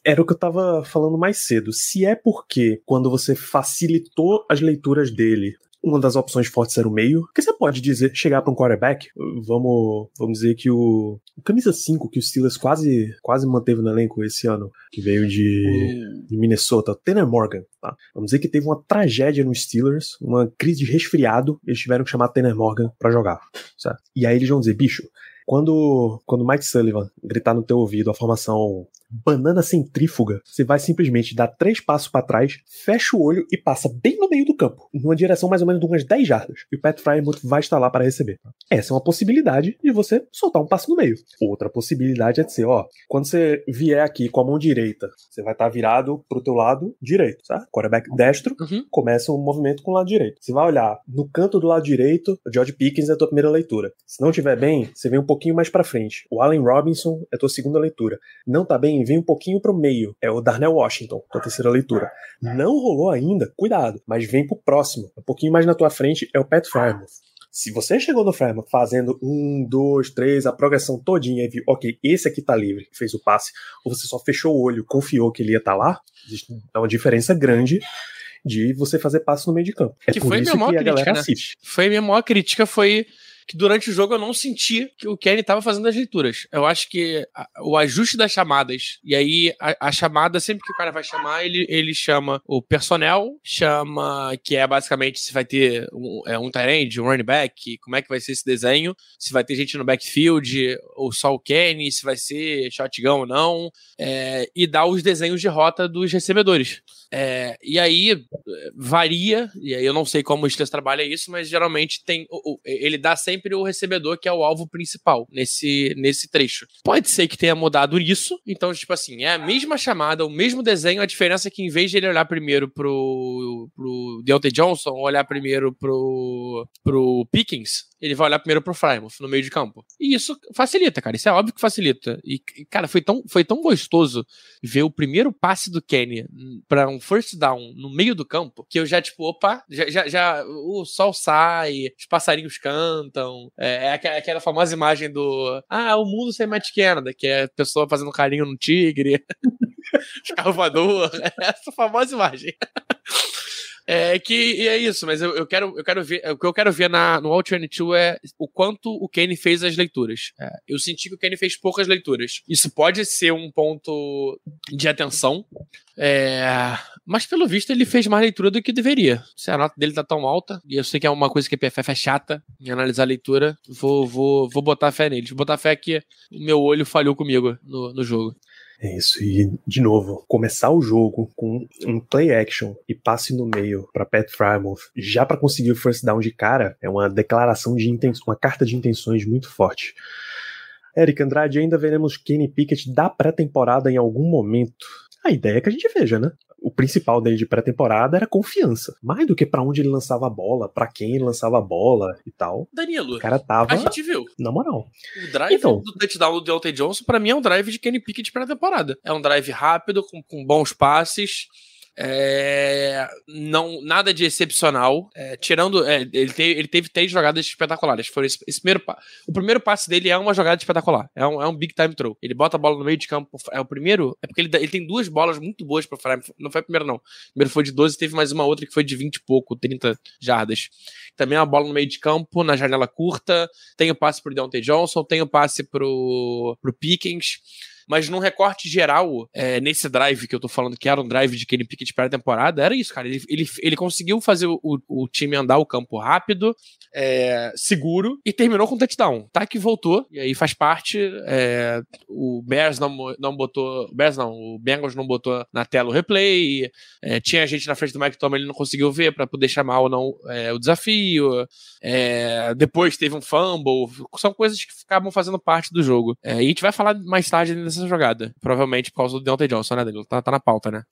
Era o que eu tava falando mais cedo. Se é porque quando você facilitou as leituras dele, uma das opções fortes era o meio. que você pode dizer, chegar para um quarterback, vamos, vamos dizer que o, o camisa 5 que o Steelers quase, quase manteve no elenco esse ano, que veio de, de Minnesota, Tanner Morgan, tá? Vamos dizer que teve uma tragédia no Steelers, uma crise de resfriado, eles tiveram que chamar Tanner Morgan para jogar, certo? E aí eles vão dizer, bicho, quando, quando Mike Sullivan gritar no teu ouvido a formação banana centrífuga, você vai simplesmente dar três passos para trás, fecha o olho e passa bem no meio do campo, numa direção mais ou menos de umas 10 jardas. E o Pat Frymouth vai estar lá para receber. Essa é uma possibilidade de você soltar um passo no meio. Outra possibilidade é de ser, ó, quando você vier aqui com a mão direita, você vai estar virado pro teu lado direito, tá? Quarterback destro, uhum. começa o um movimento com o lado direito. Você vai olhar no canto do lado direito, o George Pickens é a tua primeira leitura. Se não tiver bem, você vem um pouquinho mais para frente. O Allen Robinson é a tua segunda leitura. Não tá bem, vem um pouquinho pro meio. É o Darnell Washington, tua terceira leitura. Não rolou ainda, cuidado, mas vem pro próximo. Um pouquinho mais na tua frente é o Pat Frymouth. Se você chegou no Frymouth fazendo um, dois, três, a progressão todinha e viu, ok, esse aqui tá livre, fez o passe, ou você só fechou o olho, confiou que ele ia estar tá lá, existe uma diferença grande de você fazer passe no meio de campo. É que por foi isso minha maior que a crítica, né? assiste. Foi a minha maior crítica, foi que durante o jogo eu não senti que o Kenny estava fazendo as leituras. Eu acho que a, o ajuste das chamadas, e aí a, a, chamada, sempre que o cara vai chamar, ele, ele chama o personnel, chama que é basicamente se vai ter um, é, um um running back, como é que vai ser esse desenho, se vai ter gente no backfield, ou só o Kenny, se vai ser shotgun ou não, é, e dá os desenhos de rota dos recebedores. É, e aí varia, e aí eu não sei como o Steelers trabalha isso, mas geralmente tem. Ele dá sempre o recebedor que é o alvo principal nesse, nesse trecho. Pode ser que tenha mudado isso, então, tipo assim, é a mesma chamada, o mesmo desenho, a diferença é que em vez de ele olhar primeiro pro, pro Deontay Johnson, olhar primeiro pro, pro Pickens, ele vai olhar primeiro pro Frymouth no meio de campo. E isso facilita, cara. Isso é óbvio que facilita. E, cara, foi tão, foi tão gostoso ver o primeiro passe do Kenny para um first down no meio do campo que eu já, tipo, opa, já, já, já o sol sai, os passarinhos cantam. É, é aquela famosa imagem do Ah, o mundo sem Matt Canada, que é a pessoa fazendo carinho no tigre, escavador. É essa famosa imagem. É que é isso, mas eu, eu, quero, eu quero ver. O que eu quero ver na, no All 22 é o quanto o Kenny fez as leituras. É, eu senti que o Kenny fez poucas leituras. Isso pode ser um ponto de atenção. É, mas pelo visto ele fez mais leitura do que deveria. Se a nota dele tá tão alta, e eu sei que é uma coisa que a PFF é chata em analisar a leitura, vou, vou, vou botar fé nele. Vou botar fé que o meu olho falhou comigo no, no jogo. É isso, e de novo, começar o jogo com um play action e passe no meio para Pat Frymouth, já para conseguir o first down de cara, é uma declaração de intenções, uma carta de intenções muito forte. Eric Andrade, ainda veremos Kenny Pickett da pré-temporada em algum momento. A ideia é que a gente veja, né? O principal dele de pré-temporada era confiança. Mais do que para onde ele lançava a bola, para quem ele lançava a bola e tal. Danilo, o cara tava. A gente viu. Na moral. O drive então, do touchdown do Deontay Johnson, para mim, é um drive de Kenny Pickett pré-temporada. É um drive rápido, com, com bons passes É, não, nada de excepcional. É, tirando. É, ele, teve, ele teve três jogadas espetaculares. Foi esse, esse, primeiro, o primeiro passe dele é uma jogada espetacular. É um, é um big time throw. Ele bota a bola no meio de campo. É o primeiro. É porque ele, ele tem duas bolas muito boas pra Fry. Não foi a primeira, não. O primeiro foi de 12, teve mais uma outra que foi de 20 e pouco, 30 jardas. Também uma bola no meio de campo, na janela curta. Tem o passe pro Deontay Johnson, tem o passe pro, pro Pickens. Mas num recorte geral, é, nesse drive que eu tô falando, que era um drive de Kenny Pickett pré-temporada, era isso, cara. Ele, ele, ele conseguiu fazer o, o time andar o campo rápido, é, seguro, e terminou com touchdown. Tá que voltou, e aí faz parte. É, o Bears não, não botou. Bears não, o Bengals não botou na tela o replay. É, tinha gente na frente do Mike Tomlin, ele não conseguiu ver para poder chamar ou não é, o desafio. É, depois teve um fumble. São coisas que acabam fazendo parte do jogo. e a gente vai falar mais tarde nessa jogada. Provavelmente por causa do Deontay Johnson, né, Danilo? Tá, tá na pauta, né?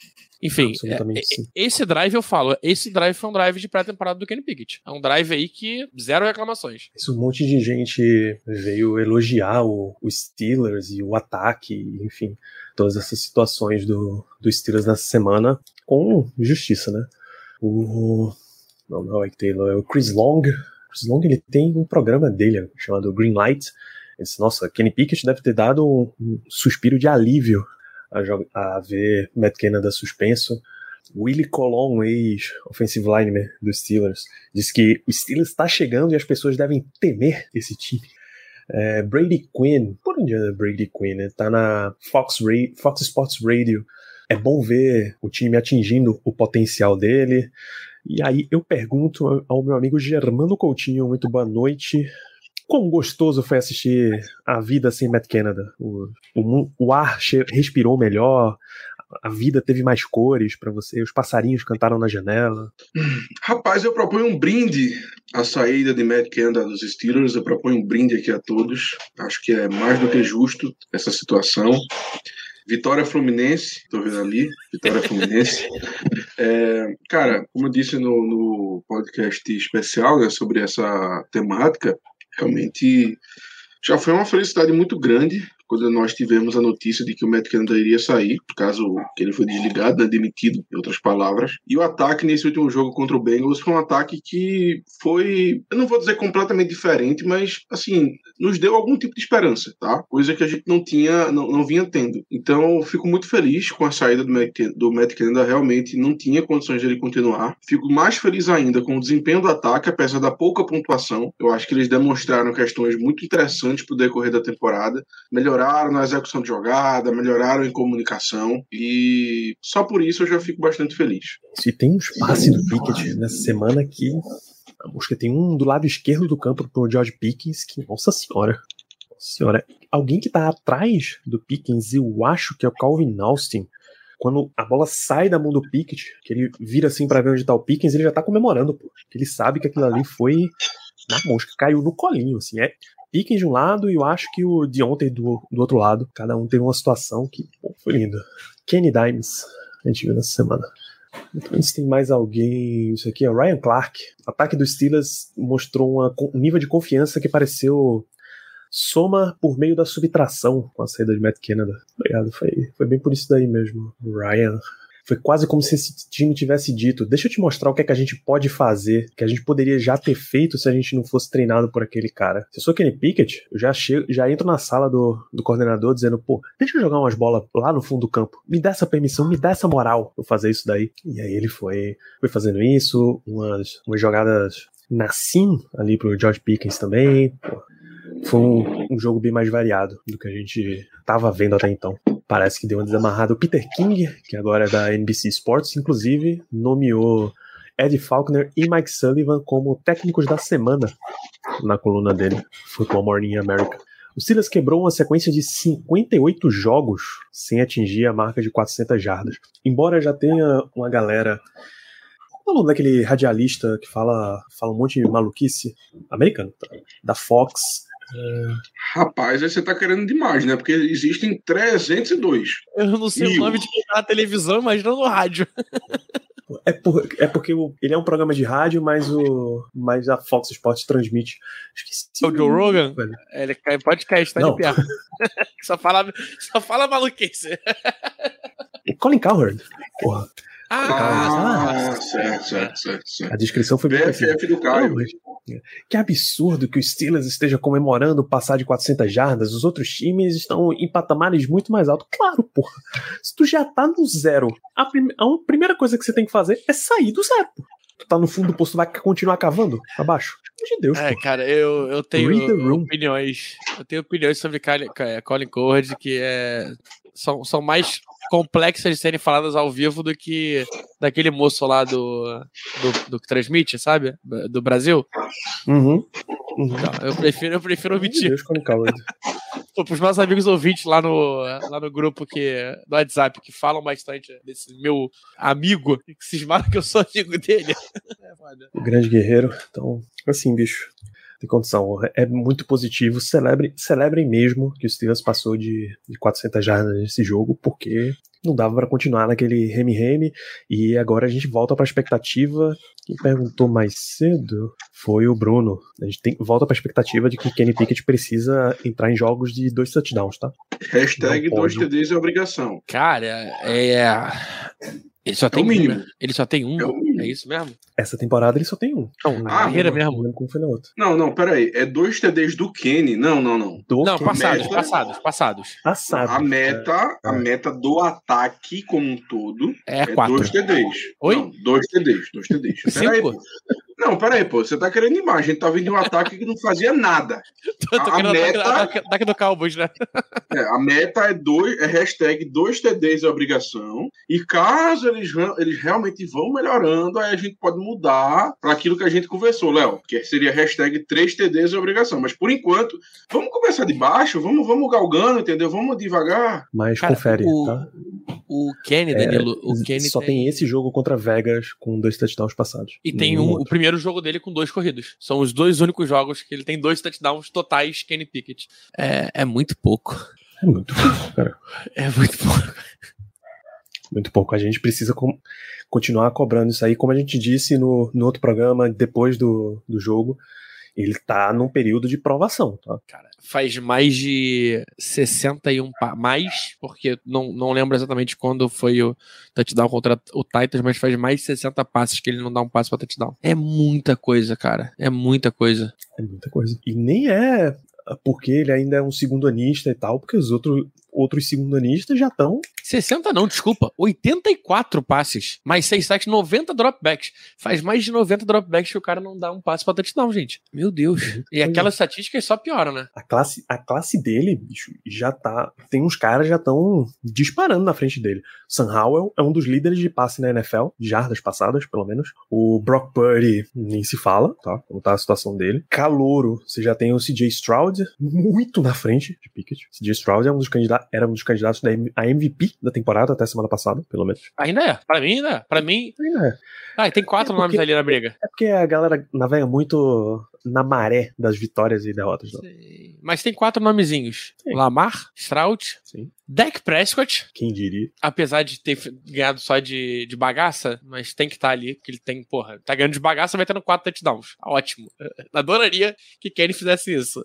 Enfim, é, é esse drive eu falo, esse drive foi um drive de pré-temporada do Kenny Pickett. É um drive aí que zero reclamações. Isso, um monte de gente veio elogiar o, o Steelers e o ataque, enfim, todas essas situações do, do Steelers nessa semana com justiça, né? O. Não, não é o Taylor, é o Chris Long. Chris Long ele tem um programa dele chamado Green Light esse, nossa, Kenny Pickett deve ter dado um, suspiro de alívio a, a ver Matt Canada suspenso. Willie Colon, ex-offensive lineman dos Steelers, diz que o Steelers está chegando e as pessoas devem temer esse time. É, Brady Quinn, por onde anda Brady Quinn? Ele tá na Fox, Fox Sports Radio. É bom ver o time atingindo o potencial dele. E aí eu pergunto ao meu amigo Germano Coutinho, muito boa noite. Quão gostoso foi assistir a vida sem Matt Canada. O, o, o ar respirou melhor, a vida teve mais cores para você, os passarinhos cantaram na janela. Rapaz, eu proponho um brinde à saída de Matt Canada dos Steelers. Eu proponho um brinde aqui a todos. Acho que é mais do que justo essa situação. Vitória Fluminense, tô vendo ali, Vitória Fluminense. É, cara, como eu disse no, no podcast especial né, sobre essa temática, realmente já foi uma felicidade muito grande quando nós tivemos a notícia de que o Matt Canada iria sair, caso que ele foi desligado, né, demitido, em outras palavras. E o ataque nesse último jogo contra o Bengals foi um ataque que foi, eu não vou dizer completamente diferente, mas assim, nos deu algum tipo de esperança, tá? Coisa que a gente não tinha, não, não vinha tendo. Então, eu fico muito feliz com a saída do Matt, do Matt Canada, realmente não tinha condições de ele continuar. Fico mais feliz ainda com o desempenho do ataque, apesar da pouca pontuação. Eu acho que eles demonstraram questões muito interessantes pro decorrer da temporada, melhoraram melhoraram na execução de jogada, melhoraram em comunicação e só por isso eu já fico bastante feliz. Se tem um espaço do Pickett nessa semana que a Mosca tem um do lado esquerdo do campo pro George Pickens que, nossa senhora, senhora, alguém que tá atrás do Pickens, eu acho que é o Calvin Austin, quando a bola sai da mão do Pickett, que ele vira assim para ver onde tá o Pickens, ele já tá comemorando, pô. Ele sabe que aquilo ali foi na mosca, caiu no colinho, assim. É, Pickens de um lado e eu acho que o Deontay do, do outro lado. Cada um teve uma situação que pô, foi lindo. Kenny Dimes, a gente viu nessa semana. Então, se tem mais alguém. Isso aqui é o Ryan Clark. Ataque dos Steelers mostrou uma, um nível de confiança que pareceu soma por meio da subtração com a saída de Matt Canada. Obrigado, foi, foi bem por isso daí mesmo. Ryan foi quase como se esse time tivesse dito: Deixa eu te mostrar o que é que a gente pode fazer, que a gente poderia já ter feito se a gente não fosse treinado por aquele cara. Se eu sou Kenny Pickett, eu já chego, já entro na sala do, do coordenador dizendo: Pô, deixa eu jogar umas bolas lá no fundo do campo. Me dá essa permissão, me dá essa moral pra fazer isso daí. E aí ele foi, foi fazendo isso, umas, umas jogadas na sim ali pro George Pickens também. Pô, foi um, um, jogo bem mais variado do que a gente estava vendo até então. Parece que deu uma desamarrada. O Peter King, que agora é da NBC Sports, inclusive nomeou Ed Faulkner e Mike Sullivan como técnicos da semana na coluna dele, Football Morning America. O Silas quebrou uma sequência de 58 jogos sem atingir a marca de 400 jardas. Embora já tenha uma galera qual é o nome daquele radialista que fala, fala um monte de maluquice? Americano, tá? Da Fox, Rapaz, aí você tá querendo demais, né? Porque existem 302. Eu não sei mil. o nome de quem tá na televisão, imagina no rádio. É, por, é porque o, ele é um programa de rádio, mas, o, mas a Fox Sports transmite. Esqueci. O Joe Rogan? Velho. Ele cai podcast, tá não. de perto. só, fala, só fala maluquice. Colin Cowherd. Porra. Ah, Ah, certo, certo, certo, certo. A descrição foi bem. BFF do Caio. mas- Que absurdo que o Steelers esteja comemorando passar de 400 jardas. Os outros times estão em patamares muito mais altos. Claro, porra. Se tu já tá no zero, a, prime- a primeira coisa que você tem que fazer é sair do zero. pô. Tu tá no fundo do poço, tu vai continuar cavando abaixo? Pelo amor de Deus, É, pô. cara, eu, eu tenho opiniões. Eu tenho opiniões sobre Colin, Colin Cowherd que é, são, são mais complexas de serem faladas ao vivo do que daquele moço lá do, do, do que transmite, sabe? Do Brasil. Uhum. Uhum. Eu prefiro, eu prefiro omitir. Deus, Colin Cowherd. Pô, pros meus amigos ouvintes lá no, lá no grupo que, do WhatsApp que falam bastante desse meu amigo, que cismaram que eu sou amigo dele. É o grande guerreiro. Então, assim, bicho, tem condição. É muito positivo. Celebre, celebrem mesmo que o Steelers passou de, de 400 jardas nesse jogo, porque não dava pra continuar naquele reme-reme. E agora a gente volta pra expectativa. Quem perguntou mais cedo foi o Bruno. A gente tem, volta pra expectativa de que Kenny Pickett precisa entrar em jogos de dois touchdowns, tá? Hashtag Não dois pode. TDs é obrigação. Cara, é. Ele só tem o um, mínimo. né? Ele só tem um. É mínimo. É isso mesmo? Essa temporada ele só tem um. Não, na carreira não, mesmo. Não lembro como foi na outra. Não, não, peraí. É dois TDs do Kenny. Não, não, não. Do Não, passados, meta. passados, passados. passado. A meta, a É. meta do ataque como um todo É é quatro. dois TDs. Oi? Não, dois TDs, dois TDs. Peraí, Cinco? pô. Não, peraí, pô. Você tá querendo animar. A gente tá vindo de um ataque que não fazia nada. Eu tô A querendo meta- ataque, ataque do Cowboys, né? É, a meta é dois, é hashtag dois TDs é obrigação. E caso eles, eles realmente vão melhorando, aí a gente pode mudar para aquilo que a gente conversou, Léo. Que seria hashtag três TDs é obrigação. Mas por enquanto, vamos começar de baixo, vamos, vamos galgando, entendeu? Vamos devagar. Mas Cara, confere, o- tá? O Kenny, Danilo, o Kenny Só tem... esse jogo contra Vegas com dois touchdowns passados. E tem um, o outro. Primeiro jogo dele com dois corridos. São os dois únicos jogos que ele tem dois touchdowns totais, Kenny Pickett. É, é muito pouco. É muito pouco, cara. É muito pouco. Muito pouco. A gente precisa com- continuar cobrando isso aí. Como a gente disse no, no outro programa, depois do, do jogo, ele tá num período de provação, tá? Cara, faz mais de 61 pa mais, porque não, não lembro exatamente quando foi o touchdown contra o Titans, mas faz mais de 60 passes que ele não dá um passe pra touchdown. É muita coisa, cara. É muita coisa. É muita coisa. E nem é porque ele ainda é um segundo anista e tal, porque os outros, outros segundo anistas já estão 60 não, desculpa. 84 passes. Mais 6 sacks, 90 dropbacks. Faz mais de 90 dropbacks que o cara não dá um passe pra touchdown, gente. Meu Deus. E aquelas estatísticas só pioram, né? A classe, a classe dele, bicho, já tá. Tem uns caras já estão disparando na frente dele. Sam Howell é um dos líderes de passe na NFL, de jardas passadas, pelo menos. O Brock Purdy nem se fala, tá? Como tá a situação dele. Calouro, você já tem o CJ Stroud, muito na frente de Pickett. CJ Stroud é um dos candidatos, era um dos candidatos da a MVP da temporada até semana passada, pelo menos. Ainda é. Pra mim, ainda é. Pra mim. Ainda é. Ah, e tem quatro É porque- nomes ali na briga. É porque a galera navega muito na maré das vitórias e derrotas. Não. Sei. Mas tem quatro nomezinhos: Sim. Lamar, Stroud, Sim. Dak Prescott. Quem diria? Apesar de ter ganhado só de, de bagaça, mas tem que estar ali, porque ele tem, porra, tá ganhando de bagaça, vai tendo quatro touchdowns. Tá Ótimo. Adoraria que Kenny fizesse isso.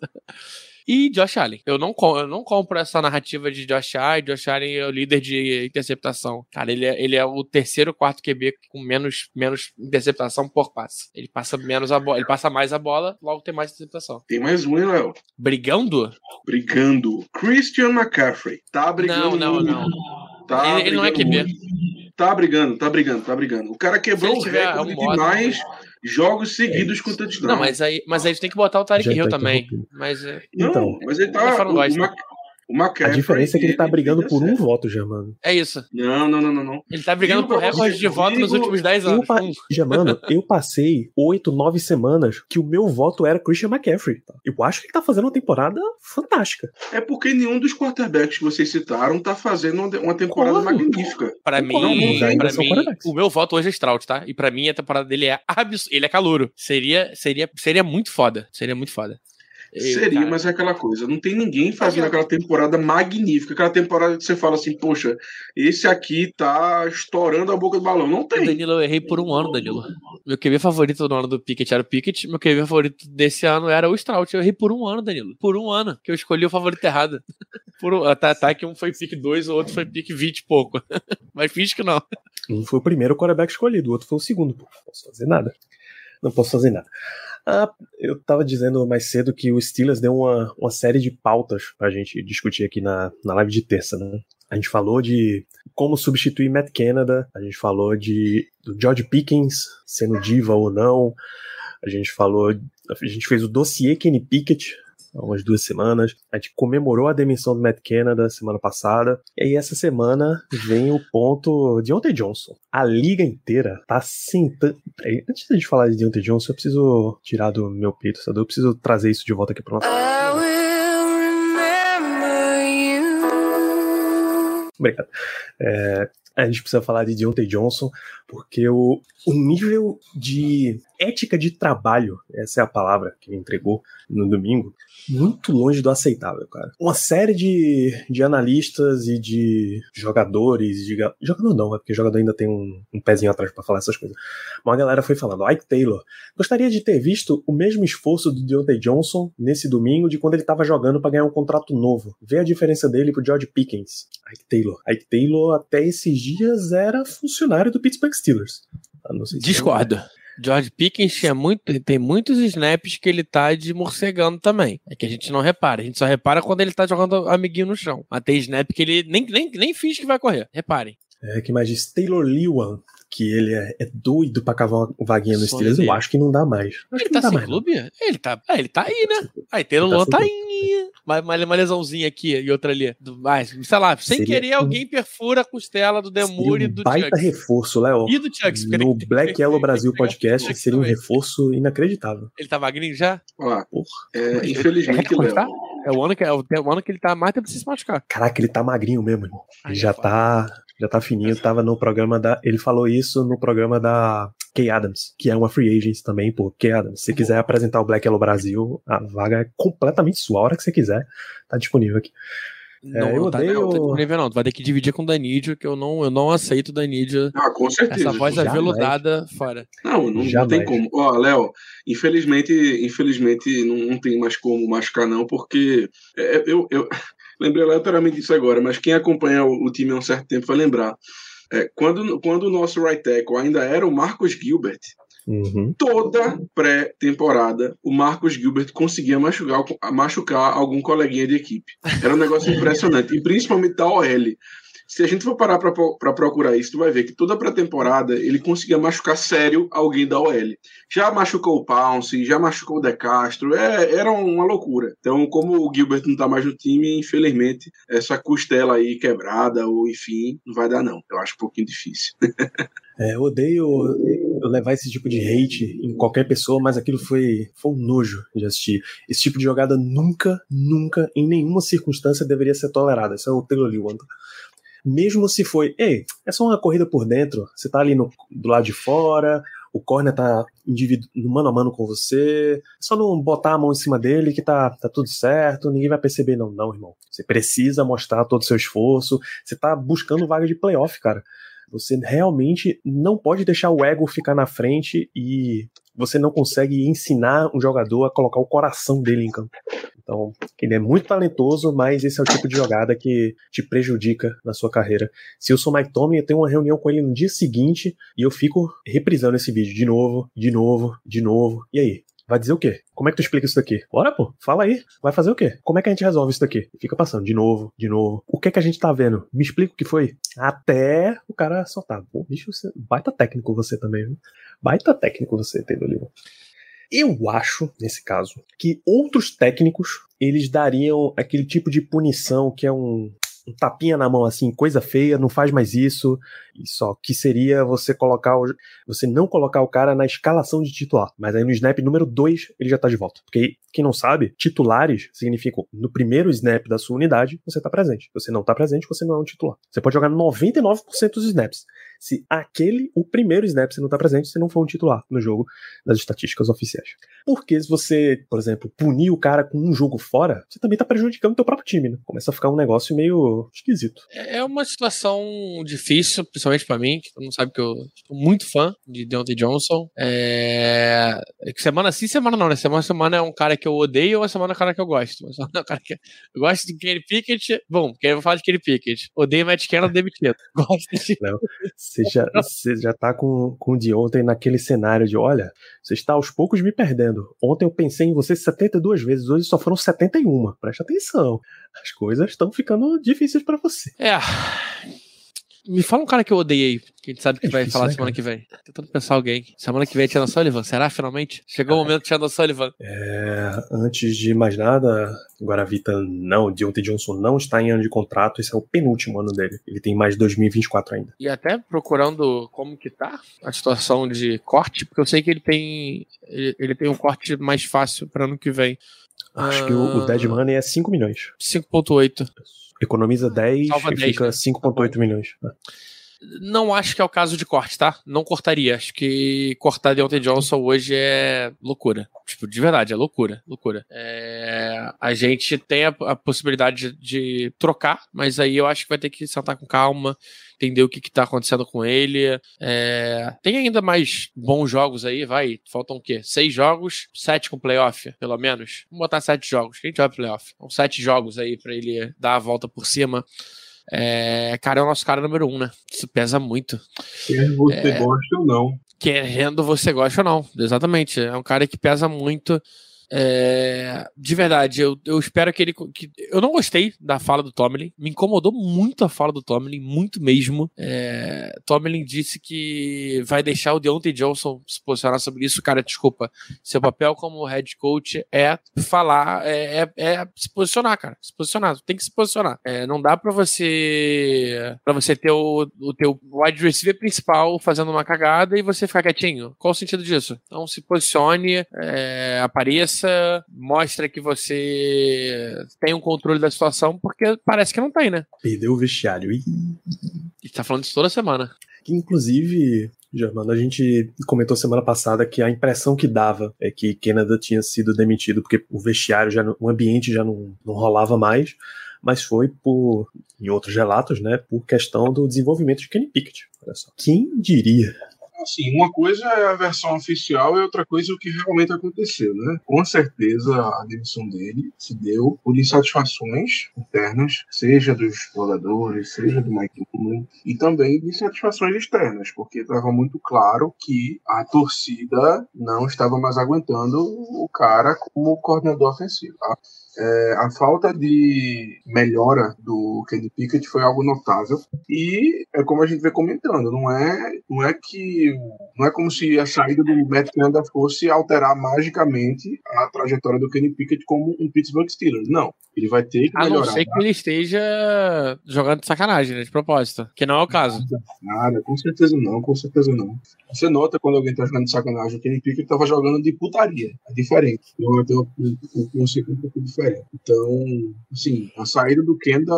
E Josh Allen. Eu não, eu não compro essa narrativa de Josh Allen. Josh Allen é o líder de interceptação. Cara, ele é, ele é o terceiro, quarto QB com menos, menos interceptação por passe. Ele passa menos a bola, ele passa mais a bola, logo tem mais interceptação. Tem mais um, hein, Léo? Brigando? Brigando. Christian McCaffrey. Tá brigando. Não, não, muito. não. Tá Ele- ele não é QB. muito. Tá brigando, tá brigando, tá brigando. O cara quebrou o recorde um de mais jogos seguidos com touchdown. Não, mas aí, mas aí tu tem que botar o Tarek Hill tá também. Mas é, Não, Então. mas ele tá. O, gosto. o, Mac- o McCaffrey, A diferença é que ele tá brigando por um certo. voto, Germano. é isso. Não, não, não, não, não. Ele tá brigando por pra recorde você, de voto nos últimos 10 Eu, anos. pa... Hum. Germano, eu passei oito, nove semanas que o meu voto era Christian McCaffrey. tá? Eu acho que ele tá fazendo uma temporada fantástica. É porque nenhum dos quarterbacks que vocês citaram tá fazendo uma- temporada magnífica. Pra Concordo, mim, mim o meu voto hoje é Stroud, tá? E pra mim a temporada dele é absurda. Ele é calouro. Seria, seria, seria muito foda. Seria muito foda. Eu, Seria, cara, mas é aquela coisa. Não tem ninguém fazendo aquela temporada magnífica. Aquela temporada que você fala assim, poxa, esse aqui tá estourando a boca do balão. Não tem. Danilo, eu errei por um ano, Danilo. Meu QB favorito do ano do Pickett era o Pickett. Meu QB favorito desse ano era o Stroud. Eu errei por um ano, Danilo. Por um ano. Que eu escolhi o favorito errado. Por um, tá, tá que um foi pick 2, o outro foi pick 20 e pouco. Mas finge que não. Um foi o primeiro quarterback escolhido, o outro foi o segundo. Pô, não posso fazer nada. Não posso fazer nada. Ah, eu tava dizendo mais cedo que o Steelers deu uma, uma série de pautas pra gente discutir aqui na, na live de terça, né? A gente falou de como substituir Matt Canada, a gente falou de do George Pickens sendo diva ou não, a gente falou, a gente fez o dossiê Kenny Pickett há umas duas semanas. A gente comemorou a demissão do Matt Canada semana passada. E aí, essa semana, vem o ponto de Deontay Johnson. A liga inteira tá sentando. Antes de falar de Deontay Johnson, eu preciso tirar do meu peito, sabe? Eu preciso trazer isso de volta aqui pro nosso. Obrigado. É, a gente precisa falar de Deontay Johnson, porque o, o nível de ética de trabalho, essa é a palavra que ele entregou no domingo, muito longe do aceitável, cara. Uma série de, de analistas e de jogadores, de, jogador não, é porque jogador ainda tem um, um pezinho atrás para falar essas coisas. Uma galera foi falando, Ike Taylor, gostaria de ter visto o mesmo esforço do Deontay Johnson nesse domingo de quando ele tava jogando para ganhar um contrato novo. Vê a diferença dele pro George Pickens. Ike Taylor. Ike Taylor até esses dias era funcionário do Pittsburgh Steelers. Se Discordo. George Pickens muito, tem muitos snaps que ele tá de morcegando também. É que a gente não repara. A gente só repara quando ele tá jogando amiguinho no chão. Mas tem snap que ele nem, nem, nem finge que vai correr. Reparem. É, que mais diz Taylor Lewan, que ele é, é, doido pra cavar uma vaguinha no Steelers, eu acho que não dá mais. Acho ele tá sem mais, clube? Não. Ele tá, é, ele tá aí, né? Aí Taylor Lewan tá, tá aí. Uma, uma lesãozinha aqui e outra ali. Do, mas, sei lá, sem seria querer, um... alguém perfura a costela do Demur um e do baita reforço, Léo. E do Chucks. No Black Yellow Brasil Podcast seria um reforço inacreditável. Ele tá magrinho já? Ó, é, infelizmente, Léo. É o, ano que, é o ano que ele tá mais tempo sem se machucar. Caraca, ele tá magrinho mesmo, irmão. Ele já tá já tá fininho, tava no programa da. Ele falou isso no programa da Kay Adams, que é uma free agent também, pô. Kay Adams, se quiser apresentar o Black Yellow Brasil, a vaga é completamente sua, a hora que você quiser, tá disponível aqui. Não, é, eu tá, odeio... não, tá disponível não. Tu vai ter que dividir com o Danidio, que eu não, eu não aceito o Danidio. Ah, com certeza. Essa voz aveludada fora. Não, não, não tem como. Ó, Léo, infelizmente, infelizmente não, não, tem mais como machucar, não, porque é, eu, eu, lembrei aleatoriamente disso agora, mas quem acompanha o, o time há um certo tempo vai lembrar. É, quando, quando o nosso right tackle ainda era o Marcos Gilbert, uhum. toda pré-temporada o Marcos Gilbert conseguia machucar, machucar algum coleguinha de equipe. Era um negócio impressionante, e principalmente da OL. Se a gente for parar para procurar isso, tu vai ver que toda pré-temporada ele conseguia machucar sério alguém da OL. Já machucou o Pounce, já machucou o De Castro, é, era uma loucura. Então, como o Gilbert não tá mais no time, infelizmente, essa costela aí quebrada, ou enfim, não vai dar não. Eu acho um pouquinho difícil. é, eu odeio levar esse tipo de hate em qualquer pessoa, mas aquilo foi, foi um nojo de assistir. Esse tipo de jogada nunca, nunca, em nenhuma circunstância deveria ser tolerada. Isso é o Taylor Lewand mesmo se foi, ei, é só uma corrida por dentro, você tá ali no, do lado de fora, o corner tá individu no mano a mano com você, é só não botar a mão em cima dele que tá, tá tudo certo, ninguém vai perceber não, não, irmão. Você precisa mostrar todo o seu esforço, você tá buscando vaga de playoff, cara. Você realmente não pode deixar o ego ficar na frente e você não consegue ensinar um jogador a colocar o coração dele em campo. Então, ele é muito talentoso, mas esse é o tipo de jogada que te prejudica na sua carreira. Se eu sou Mike Tomlin, eu tenho uma reunião com ele no dia seguinte e eu fico reprisando esse vídeo de novo, de novo, de novo. E aí? Vai dizer o quê? Como é que tu explica isso daqui? Bora, pô. Fala aí. Vai fazer o quê? Como é que a gente resolve isso daqui? Fica passando de novo, de novo. O que é que a gente tá vendo? Me explica o que foi. Até o cara soltar. Pô, bicho, você... baita técnico você também, viu? Baita técnico você, Taylor Lima. Eu acho, nesse caso, que outros técnicos eles dariam aquele tipo de punição que é um, um tapinha na mão assim, coisa feia, não faz mais isso, e só que seria você colocar o, você não colocar o cara na escalação de titular, mas aí no snap número 2 ele já tá de volta. Porque quem não sabe, titulares significam no primeiro snap da sua unidade você tá presente. Você não tá presente, você não é um titular. Você pode jogar 99% dos snaps se aquele, o primeiro snap, você não tá presente, você não for um titular no jogo das estatísticas oficiais. Porque se você, por exemplo, punir o cara com um jogo fora, você também tá prejudicando o teu próprio time, né? Começa a ficar um negócio meio esquisito. É, é uma situação difícil, principalmente para mim, que não sabe que eu sou muito fã de Deontay Johnson. É... Semana sim, semana não, né? Semana semana é um cara que eu odeio ou é semana é um cara que eu gosto. Mas é um cara que eu gosto de Kenny Pickett. Bom, quem eu vou falar de Kenny Pickett. Odeio Matt Cannon, Quieto. Gosto de... Não Você já, você já tá com, com o de ontem naquele cenário de: olha, você está aos poucos me perdendo. Ontem eu pensei em você 72 vezes, hoje só foram 71. Preste atenção. As coisas estão ficando difíceis para você. É. Me fala um cara que eu odeio, que a gente sabe que É vai difícil, falar né, semana cara? que vem. Tentando pensar alguém. Semana que vem é Tiana Sullivan. Será finalmente? Chegou o momento de Tiana Sullivan. É, antes de mais nada, Guaravita não, Deontay Johnson não está em ano de contrato, esse é o penúltimo ano dele. Ele tem mais 2024 ainda. E até procurando como que tá a situação de corte, porque eu sei que ele tem ele, ele tem um corte mais fácil para ano que vem. Acho que o, o Ah. Dead Money é 5 milhões. 5.8. Economiza 10 Salva e 10, fica né? 5,8 milhões. Não acho que é o caso de corte, tá? Não cortaria. Acho que cortar Deontay Johnson hoje é loucura. Tipo, de verdade, é loucura. Loucura. É, A gente tem a, a possibilidade de, de trocar, mas aí eu acho que vai ter que sentar com calma, entender o que, que tá acontecendo com ele. É, Tem ainda mais bons jogos aí, vai. Faltam o quê? Seis jogos, sete com playoff, pelo menos. Vamos botar sete jogos. Quem pro playoff? São sete jogos aí pra ele dar a volta por cima. É, cara, é o nosso cara número um, né? Isso pesa muito. Quer você É. gosta ou não. Querendo você gosta ou não. Exatamente. É um cara que pesa muito. É, de verdade, eu, eu espero que ele. Que, eu não gostei da fala do Tomlin. Me incomodou muito a fala do Tomlin, muito mesmo. É, Tomlin disse que vai deixar o Deontay Johnson se posicionar sobre isso. Cara, desculpa. Seu papel como head coach é falar, é, é, é se posicionar, cara. Se posicionar. Tem que se posicionar. É, não dá pra você. para você ter o, o teu wide receiver principal fazendo uma cagada e você ficar quietinho. Qual o sentido disso? Então se posicione, é, mostra que você tem um controle da situação, porque parece que não tem, né? Perdeu o vestiário. E tá falando isso toda semana. inclusive, Germano, a gente comentou semana passada que a impressão que dava é que Canada tinha sido demitido porque o vestiário, já o ambiente já não, não rolava mais, mas foi por, em outros relatos, né, por questão do desenvolvimento de Kenny Pickett. Olha só. Quem diria? Assim, uma coisa é a versão oficial e outra coisa é o que realmente aconteceu, né? Com certeza a demissão dele se deu por insatisfações internas, seja dos jogadores, seja do Mike Tomlin, e também de insatisfações externas, porque estava muito claro que a torcida não estava mais aguentando o cara como coordenador ofensivo. Tá? É, a falta de melhora do Kenny Pickett foi algo notável e é como a gente vem comentando, não é, não é que não é como se a saída do Matt Canada fosse alterar magicamente a trajetória do Kenny Pickett como um Pittsburgh Steelers. Não, ele vai ter que A não melhorar. ser que ele esteja jogando de sacanagem, né? De propósito. Que não é o caso. Nada, com certeza não, com certeza não. Você nota quando alguém tá jogando de sacanagem, o Kenny Pickett tava jogando de putaria. É diferente. Eu tenho um, um conceito um pouco diferente. Então, assim, a saída do Kenda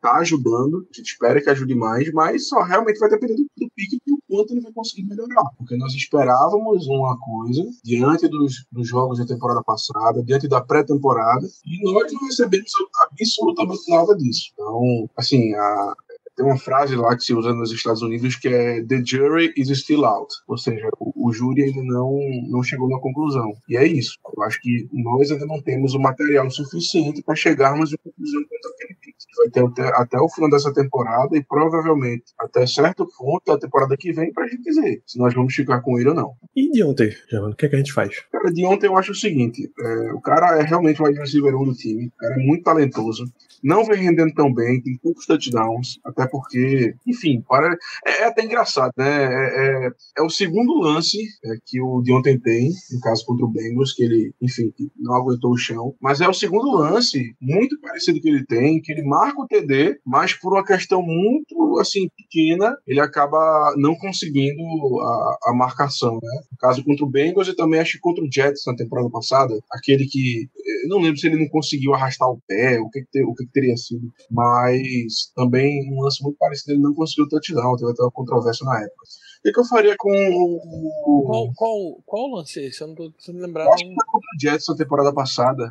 tá ajudando, a gente espera que ajude mais, mas só realmente vai depender do, do Pickett e o quanto ele vai conseguir melhorar. Porque nós esperávamos uma coisa diante dos, dos jogos da temporada passada, diante da pré-temporada, e nós não recebemos absolutamente nada disso. Então, assim, a, tem uma frase lá que se usa nos Estados Unidos que é The jury is still out. Ou seja, o, o júri ainda não, não chegou na conclusão. E é isso. Eu acho que nós ainda não temos o material suficiente para chegarmos à conclusão contra aquele Pickett. Vai ter até, até o final dessa temporada e provavelmente até certo ponto da temporada que vem para a gente dizer se nós vamos ficar com ele ou não. E de ontem, Germano, o que, é que a gente faz? Cara, de ontem eu acho o seguinte: é, o cara é realmente o um do time, o cara é muito talentoso, não vem rendendo tão bem, tem poucos touchdowns, até porque, enfim, para, é, é até engraçado, né? É, é, é o segundo lance é, que o de tem, no caso contra o Bengals, que ele, enfim, não aguentou o chão, mas é o segundo lance muito parecido que ele tem, que ele marca o TD, mas por uma questão muito assim pequena, ele acaba não conseguindo a, a marcação, né? No caso contra o Bengals e também acho que contra o Jets na temporada passada, aquele que eu não lembro se ele não conseguiu arrastar o pé, o que, que, o que, que teria sido, mas também um lance muito parecido, ele não conseguiu o touchdown, teve até uma controvérsia na época. O que, eu faria com o, Qual, qual, qual lance? esse? Eu não tô, eu lembrando. acho que foi contra o Jets na temporada passada.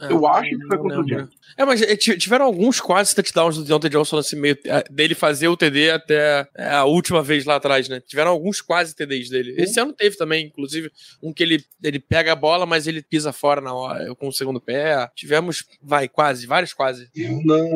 É, Eu acho que foi contra o. Giants. É, mas é, ti- tiveram alguns quase touchdowns do Deontay Johnson nesse meio, é, dele fazer o TD até a última vez lá atrás, né? Tiveram alguns quase TDs dele. Esse ano teve também, inclusive, um que ele, ele pega a bola, mas ele pisa fora na hora, com o segundo pé. Tivemos, vai, quase, vários quase. Eu não.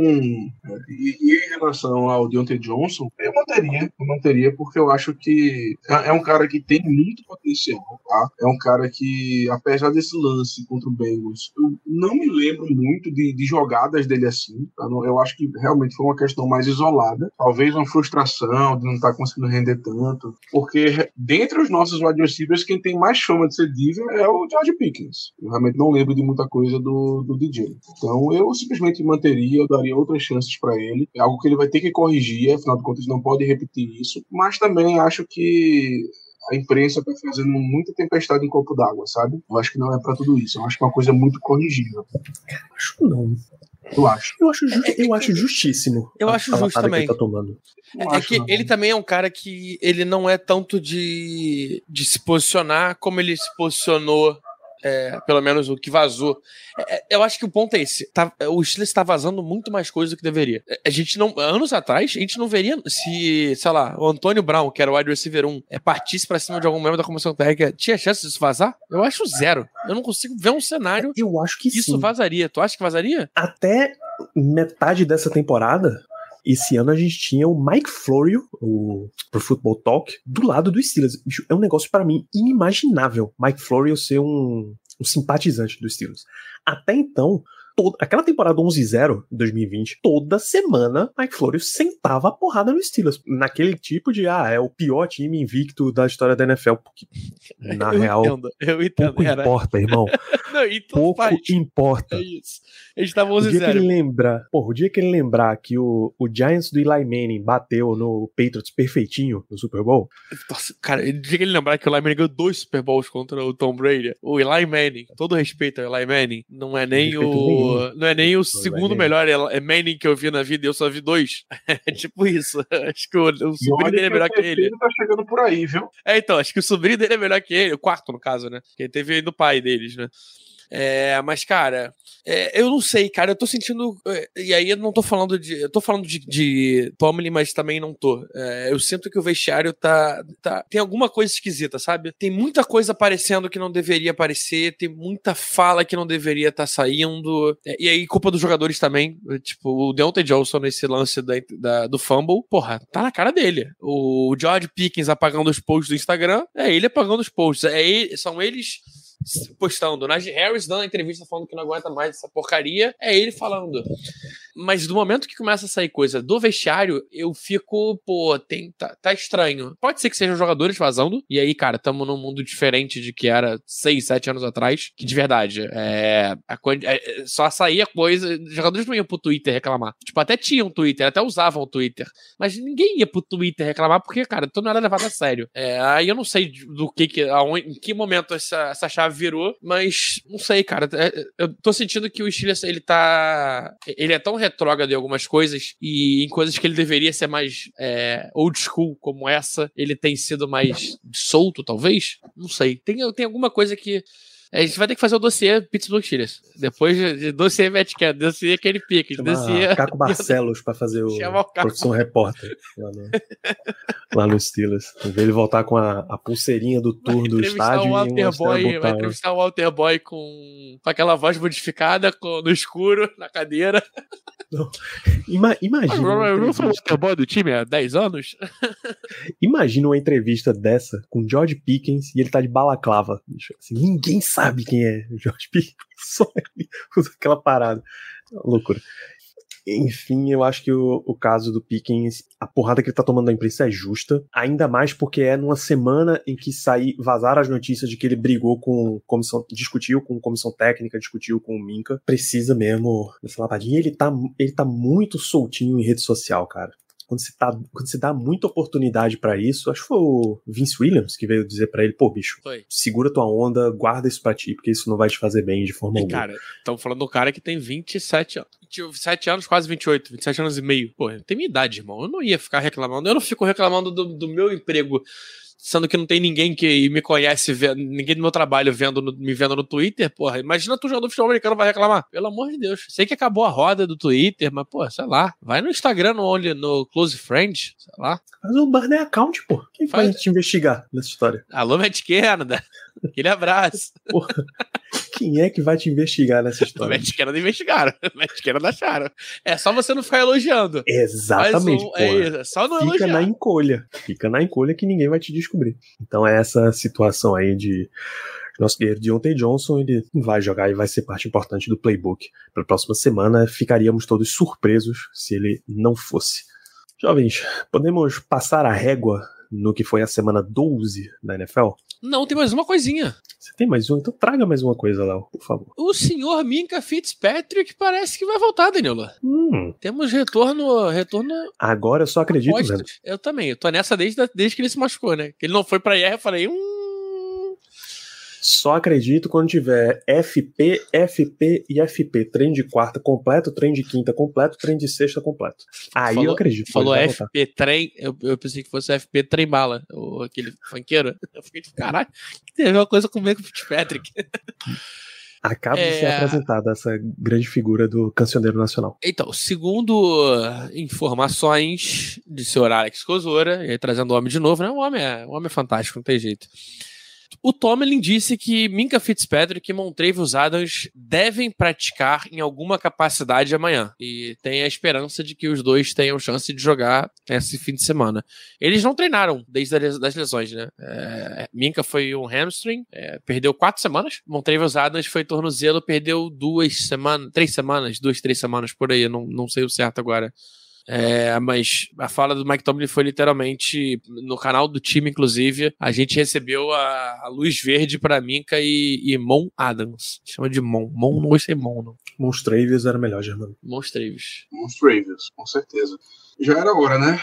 E, e em relação ao Deontay Johnson, eu manteria. Eu manteria porque eu acho que é é um cara que tem muito potencial, tá? É um cara que, apesar desse lance contra o Bengals, eu não me lembro muito de, de jogadas dele assim. tá? Não- Eu acho que realmente foi uma questão mais isolada. Talvez uma frustração de não estar conseguindo render tanto. Porque dentre os nossos wide receivers, quem tem mais fama de ser diva é o George Pickens. Eu realmente não lembro de muita coisa do, do DJ. Então eu simplesmente manteria, eu daria outras chances para ele. É algo que ele vai ter que corrigir, afinal de contas não pode repetir isso. Mas também acho que a imprensa tá fazendo muita tempestade em copo d'água, sabe? Eu acho que não é para tudo isso. Eu acho que é uma coisa muito corrigível. Acho que não. Eu acho. Eu acho, ju- eu acho justíssimo. Eu a- acho a justo lapada também. Que ele tá tomando. É, é acho, que não. ele também é um cara que ele não é tanto de, de se posicionar como ele se posicionou, é, pelo menos o que vazou. É, é, eu acho que o ponto é esse. Tá, o Steelers está vazando muito mais coisa do que deveria. É, A gente não. Anos atrás, a gente não veria se, sei lá, o Antônio Brown, que era o wide receiver 1, é, partisse pra cima de algum membro da comissão técnica, tinha chance disso vazar? Eu acho zero. Eu não consigo ver um cenário. Eu acho que Isso sim. vazaria. Tu acha que vazaria? Até metade dessa temporada, esse ano a gente tinha o Mike Florio, o Pro Football Talk, do lado do Steelers. É um negócio pra mim inimaginável. Mike Florio ser um, um simpatizante do Steelers. Até então, toda, aquela temporada 11-0, 2020, toda semana Mike Florio sentava a porrada no Steelers. Naquele tipo de, ah, é o pior time invicto da história da NFL. Porque, na eu real, entendo. Eu entendo. pouco Era, importa, irmão. não, então Pouco faz. importa. É isso. Gente tava O dia que 11-0. ele lembrar, porra, o dia que ele lembrar que o, o Giants do Eli Manning bateu no Patriots perfeitinho no Super Bowl, Nossa, cara, ele tinha que ele lembrar que o Eli Manning ganhou dois Super Bowls contra o Tom Brady. O Eli Manning, todo respeito ao Eli Manning, não é nem Respeito o. Não é nem o segundo melhor Eli- é Manning que eu vi na vida e eu só vi dois. É tipo isso. Acho que o, o sobrinho dele é que melhor o que ele. tá chegando por aí, viu? É, então, acho que o sobrinho dele é melhor que ele, o quarto, no caso, né? Que teve aí do pai deles, né? É, mas, cara, é, eu não sei, cara, eu tô sentindo. é, E aí eu não tô falando de. Eu tô falando de, de Tomlin, mas também não tô. É, eu sinto que o vestiário tá, tá. Tem alguma coisa esquisita, sabe? Tem muita coisa aparecendo que não deveria aparecer, tem muita fala que não deveria estar saindo. É, e aí, culpa dos jogadores também. Tipo, o Deontay Johnson nesse lance da, da- do fumble, porra, tá na cara dele. O George Pickens apagando os posts do Instagram, é ele apagando os posts. É ele- são eles postando. Najee Harris dando entrevista falando que não aguenta mais essa porcaria, é ele falando. Mas do momento que começa a sair coisa do vestiário, eu fico, pô, tem, tá, tá estranho. Pode ser que sejam jogadores vazando, e aí, cara, tamo num mundo diferente de que era 6, 7 anos atrás, que de verdade, é, a, quan- é, só saía coisa, jogadores não iam pro Twitter reclamar. Tipo, até tinham Twitter, até usavam o Twitter, mas ninguém ia pro Twitter reclamar porque, cara, tu não era levado a sério. É, aí eu não sei do que, que aonde, em que momento essa, essa chave virou, mas não sei, cara. É, Eu tô sentindo que o Steelers, ele tá. Ele é tão retrógrado em algumas coisas e em coisas que ele deveria ser mais é, old school, como essa, ele tem sido mais solto, talvez? Não sei. Tem, tem alguma coisa que. A gente vai ter que fazer o dossiê Pittsburgh Steelers. Depois de dossiê Matt Cannon, dossiê Kenny Pickett, dossiê... chamar Caco Barcelos pra fazer o o profissão repórter lá no, lá no Steelers. Ver ele voltar com a, a pulseirinha do tour do estádio o e Boy, vai entrevistar o Walter Boy com, com aquela voz modificada com- no escuro, na cadeira. Ima- imagina, Eu não sou o do time há 10 anos. imagina uma entrevista dessa com George Pickens e ele tá de balaclava. Assim, ninguém sabe quem é o George Pickens, só ele usa aquela parada. Loucura. Enfim, eu acho que o, o caso do Pickens, a porrada que ele tá tomando da imprensa é justa, ainda mais porque é numa semana em que sair, vazaram as notícias de que ele brigou com comissão, discutiu com comissão técnica, discutiu com o Minca. Precisa mesmo dessa lapadinha. Ele tá, ele tá muito soltinho em rede social, cara. Quando você, tá, quando você dá muita oportunidade pra isso, acho que foi o Vince Williams que veio dizer pra ele, pô, bicho, Foi. segura tua onda, guarda isso pra ti, porque isso não vai te fazer bem de forma E, alguma. cara, estamos falando do cara que tem 27 anos. 27 anos, quase 28, 27 anos e meio. Pô, tem minha idade, irmão. Eu não ia ficar reclamando. Eu não fico reclamando do, do meu emprego sendo que não tem ninguém que me conhece, ninguém do meu trabalho vendo no, me vendo no Twitter, porra, imagina tu jogador de futebol americano vai reclamar. Pelo amor de Deus. Sei que acabou a roda do Twitter, mas, pô, sei lá. Vai no Instagram, no, only, no Close Friends, sei lá. Faz um burner account, pô. Quem Faz... vai te investigar nessa história? Alô, Matt Canada. Aquele abraço. Porra. Quem é que vai te investigar nessa história? Matt Canada investigaram. Matt Canada acharam. É só você não ficar elogiando. Exatamente. Um, é, é, só não Fica elogiar. na encolha. Fica na encolha que ninguém vai te descobrir. Então é essa situação aí de nosso guerreiro Deontay Johnson, ele vai jogar e vai ser parte importante do playbook. Para a próxima semana, ficaríamos todos surpresos se ele não fosse. Jovens, podemos passar a régua no que foi a semana 12 da NFL? Não, tem mais uma coisinha. Você tem mais uma? Então traga mais uma coisa, Léo, por favor. O senhor Minka Fitzpatrick parece que vai voltar, Danilo. Hum. Temos retorno. retorno Agora eu só acredito, velho. Eu também. Eu tô nessa desde, desde que ele se machucou, né? Que ele não foi pra IR, eu falei, hum. Só acredito quando tiver FP, FP e FP. Trem de quarta completo, trem de quinta completo, trem de sexta completo. Aí falou, eu acredito. Falou FP trem, eu, eu, pensei que fosse FP trem bala, ou aquele funkeiro. Eu fiquei de caralho, tem uma coisa com o Fitzpatrick. Acaba é... de ser é. apresentada essa grande figura do cancioneiro nacional. Então, segundo informações de senhor Alex Cosora, e aí trazendo o homem de novo, né? O homem é, o homem é fantástico, não tem jeito. O Tomlin disse que Minka Fitzpatrick e Montravius Adams devem praticar em alguma capacidade amanhã e tem a esperança de que os dois tenham chance de jogar esse fim de semana. Eles não treinaram desde as lesões, né? É, Minka foi um hamstring, é, perdeu quatro semanas. Montravius Adams foi tornozelo, perdeu duas semanas, três semanas, duas, três semanas por aí, não, não sei o certo agora. É, mas a fala do Mike Tomlin foi literalmente no canal do time, inclusive. A gente recebeu a, a luz verde para Minka e, e Mon Adams. Chama de Mon. Mon, não gostei Mon, não. Era melhor, Germano. Monstravius. Monstravius, com certeza. Já era hora, né?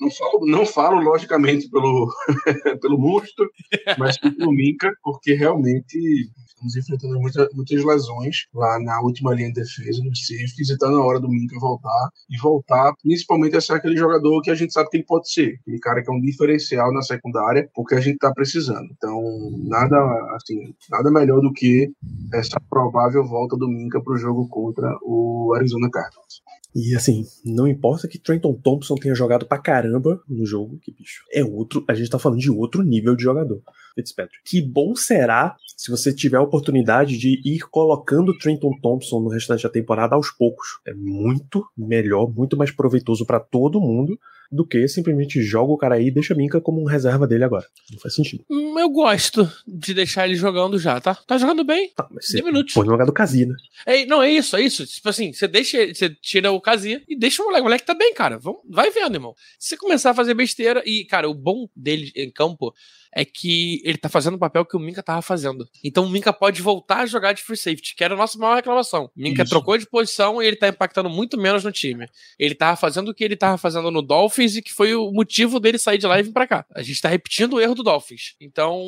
Não falo, não falo logicamente pelo, pelo monstro, mas pelo Minka, porque realmente estamos enfrentando muita, muitas lesões lá na última linha de defesa, nos safeties, e está na hora do Minka voltar, e voltar principalmente a ser aquele jogador que a gente sabe que ele pode ser, aquele cara que é um diferencial na secundária, porque a gente está precisando. Então, nada assim, nada melhor do que essa provável volta do Minka para o jogo contra o Arizona Cardinals. E assim, não importa que Trenton Thompson tenha jogado pra caramba no jogo, que bicho, é outro, a gente tá falando de outro nível de jogador. Fitzpatrick. Que bom será se você tiver a oportunidade de ir colocando Trenton Thompson no restante da temporada aos poucos. É muito melhor, muito mais proveitoso para todo mundo do que simplesmente joga o cara aí e deixa a Minka como um reserva dele agora. Não faz sentido. Hum, eu gosto de deixar ele jogando já, tá? Tá jogando bem. Tá, mas você minutos. pode jogar do Kazi, né? É, não, é isso, é isso. Tipo assim, você deixa, você tira o Kazi e deixa o moleque. O moleque tá bem, cara. Vamos, vai vendo, irmão. Se começar a fazer besteira e, cara, o bom dele em campo é que ele tá fazendo o papel que o Minka tava fazendo. Então o Minka pode voltar a jogar de free safety, que era a nossa maior reclamação. O Minka Isso. trocou de posição e ele tá impactando muito menos no time. Ele tava fazendo o que ele tava fazendo no Dolphins e que foi o motivo dele sair de e vir pra cá. A gente tá repetindo o erro do Dolphins. Então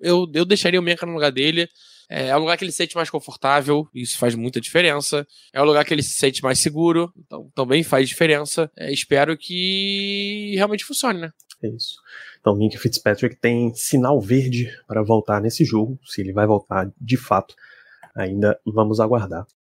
eu, eu deixaria o Minka no lugar dele. É, é lugar que ele se sente mais confortável, isso faz muita diferença. É um lugar que ele se sente mais seguro, então também faz diferença. É, espero que realmente funcione, né? É isso. Então, Minka Fitzpatrick tem sinal verde para voltar nesse jogo. Se ele vai voltar de fato, ainda vamos aguardar.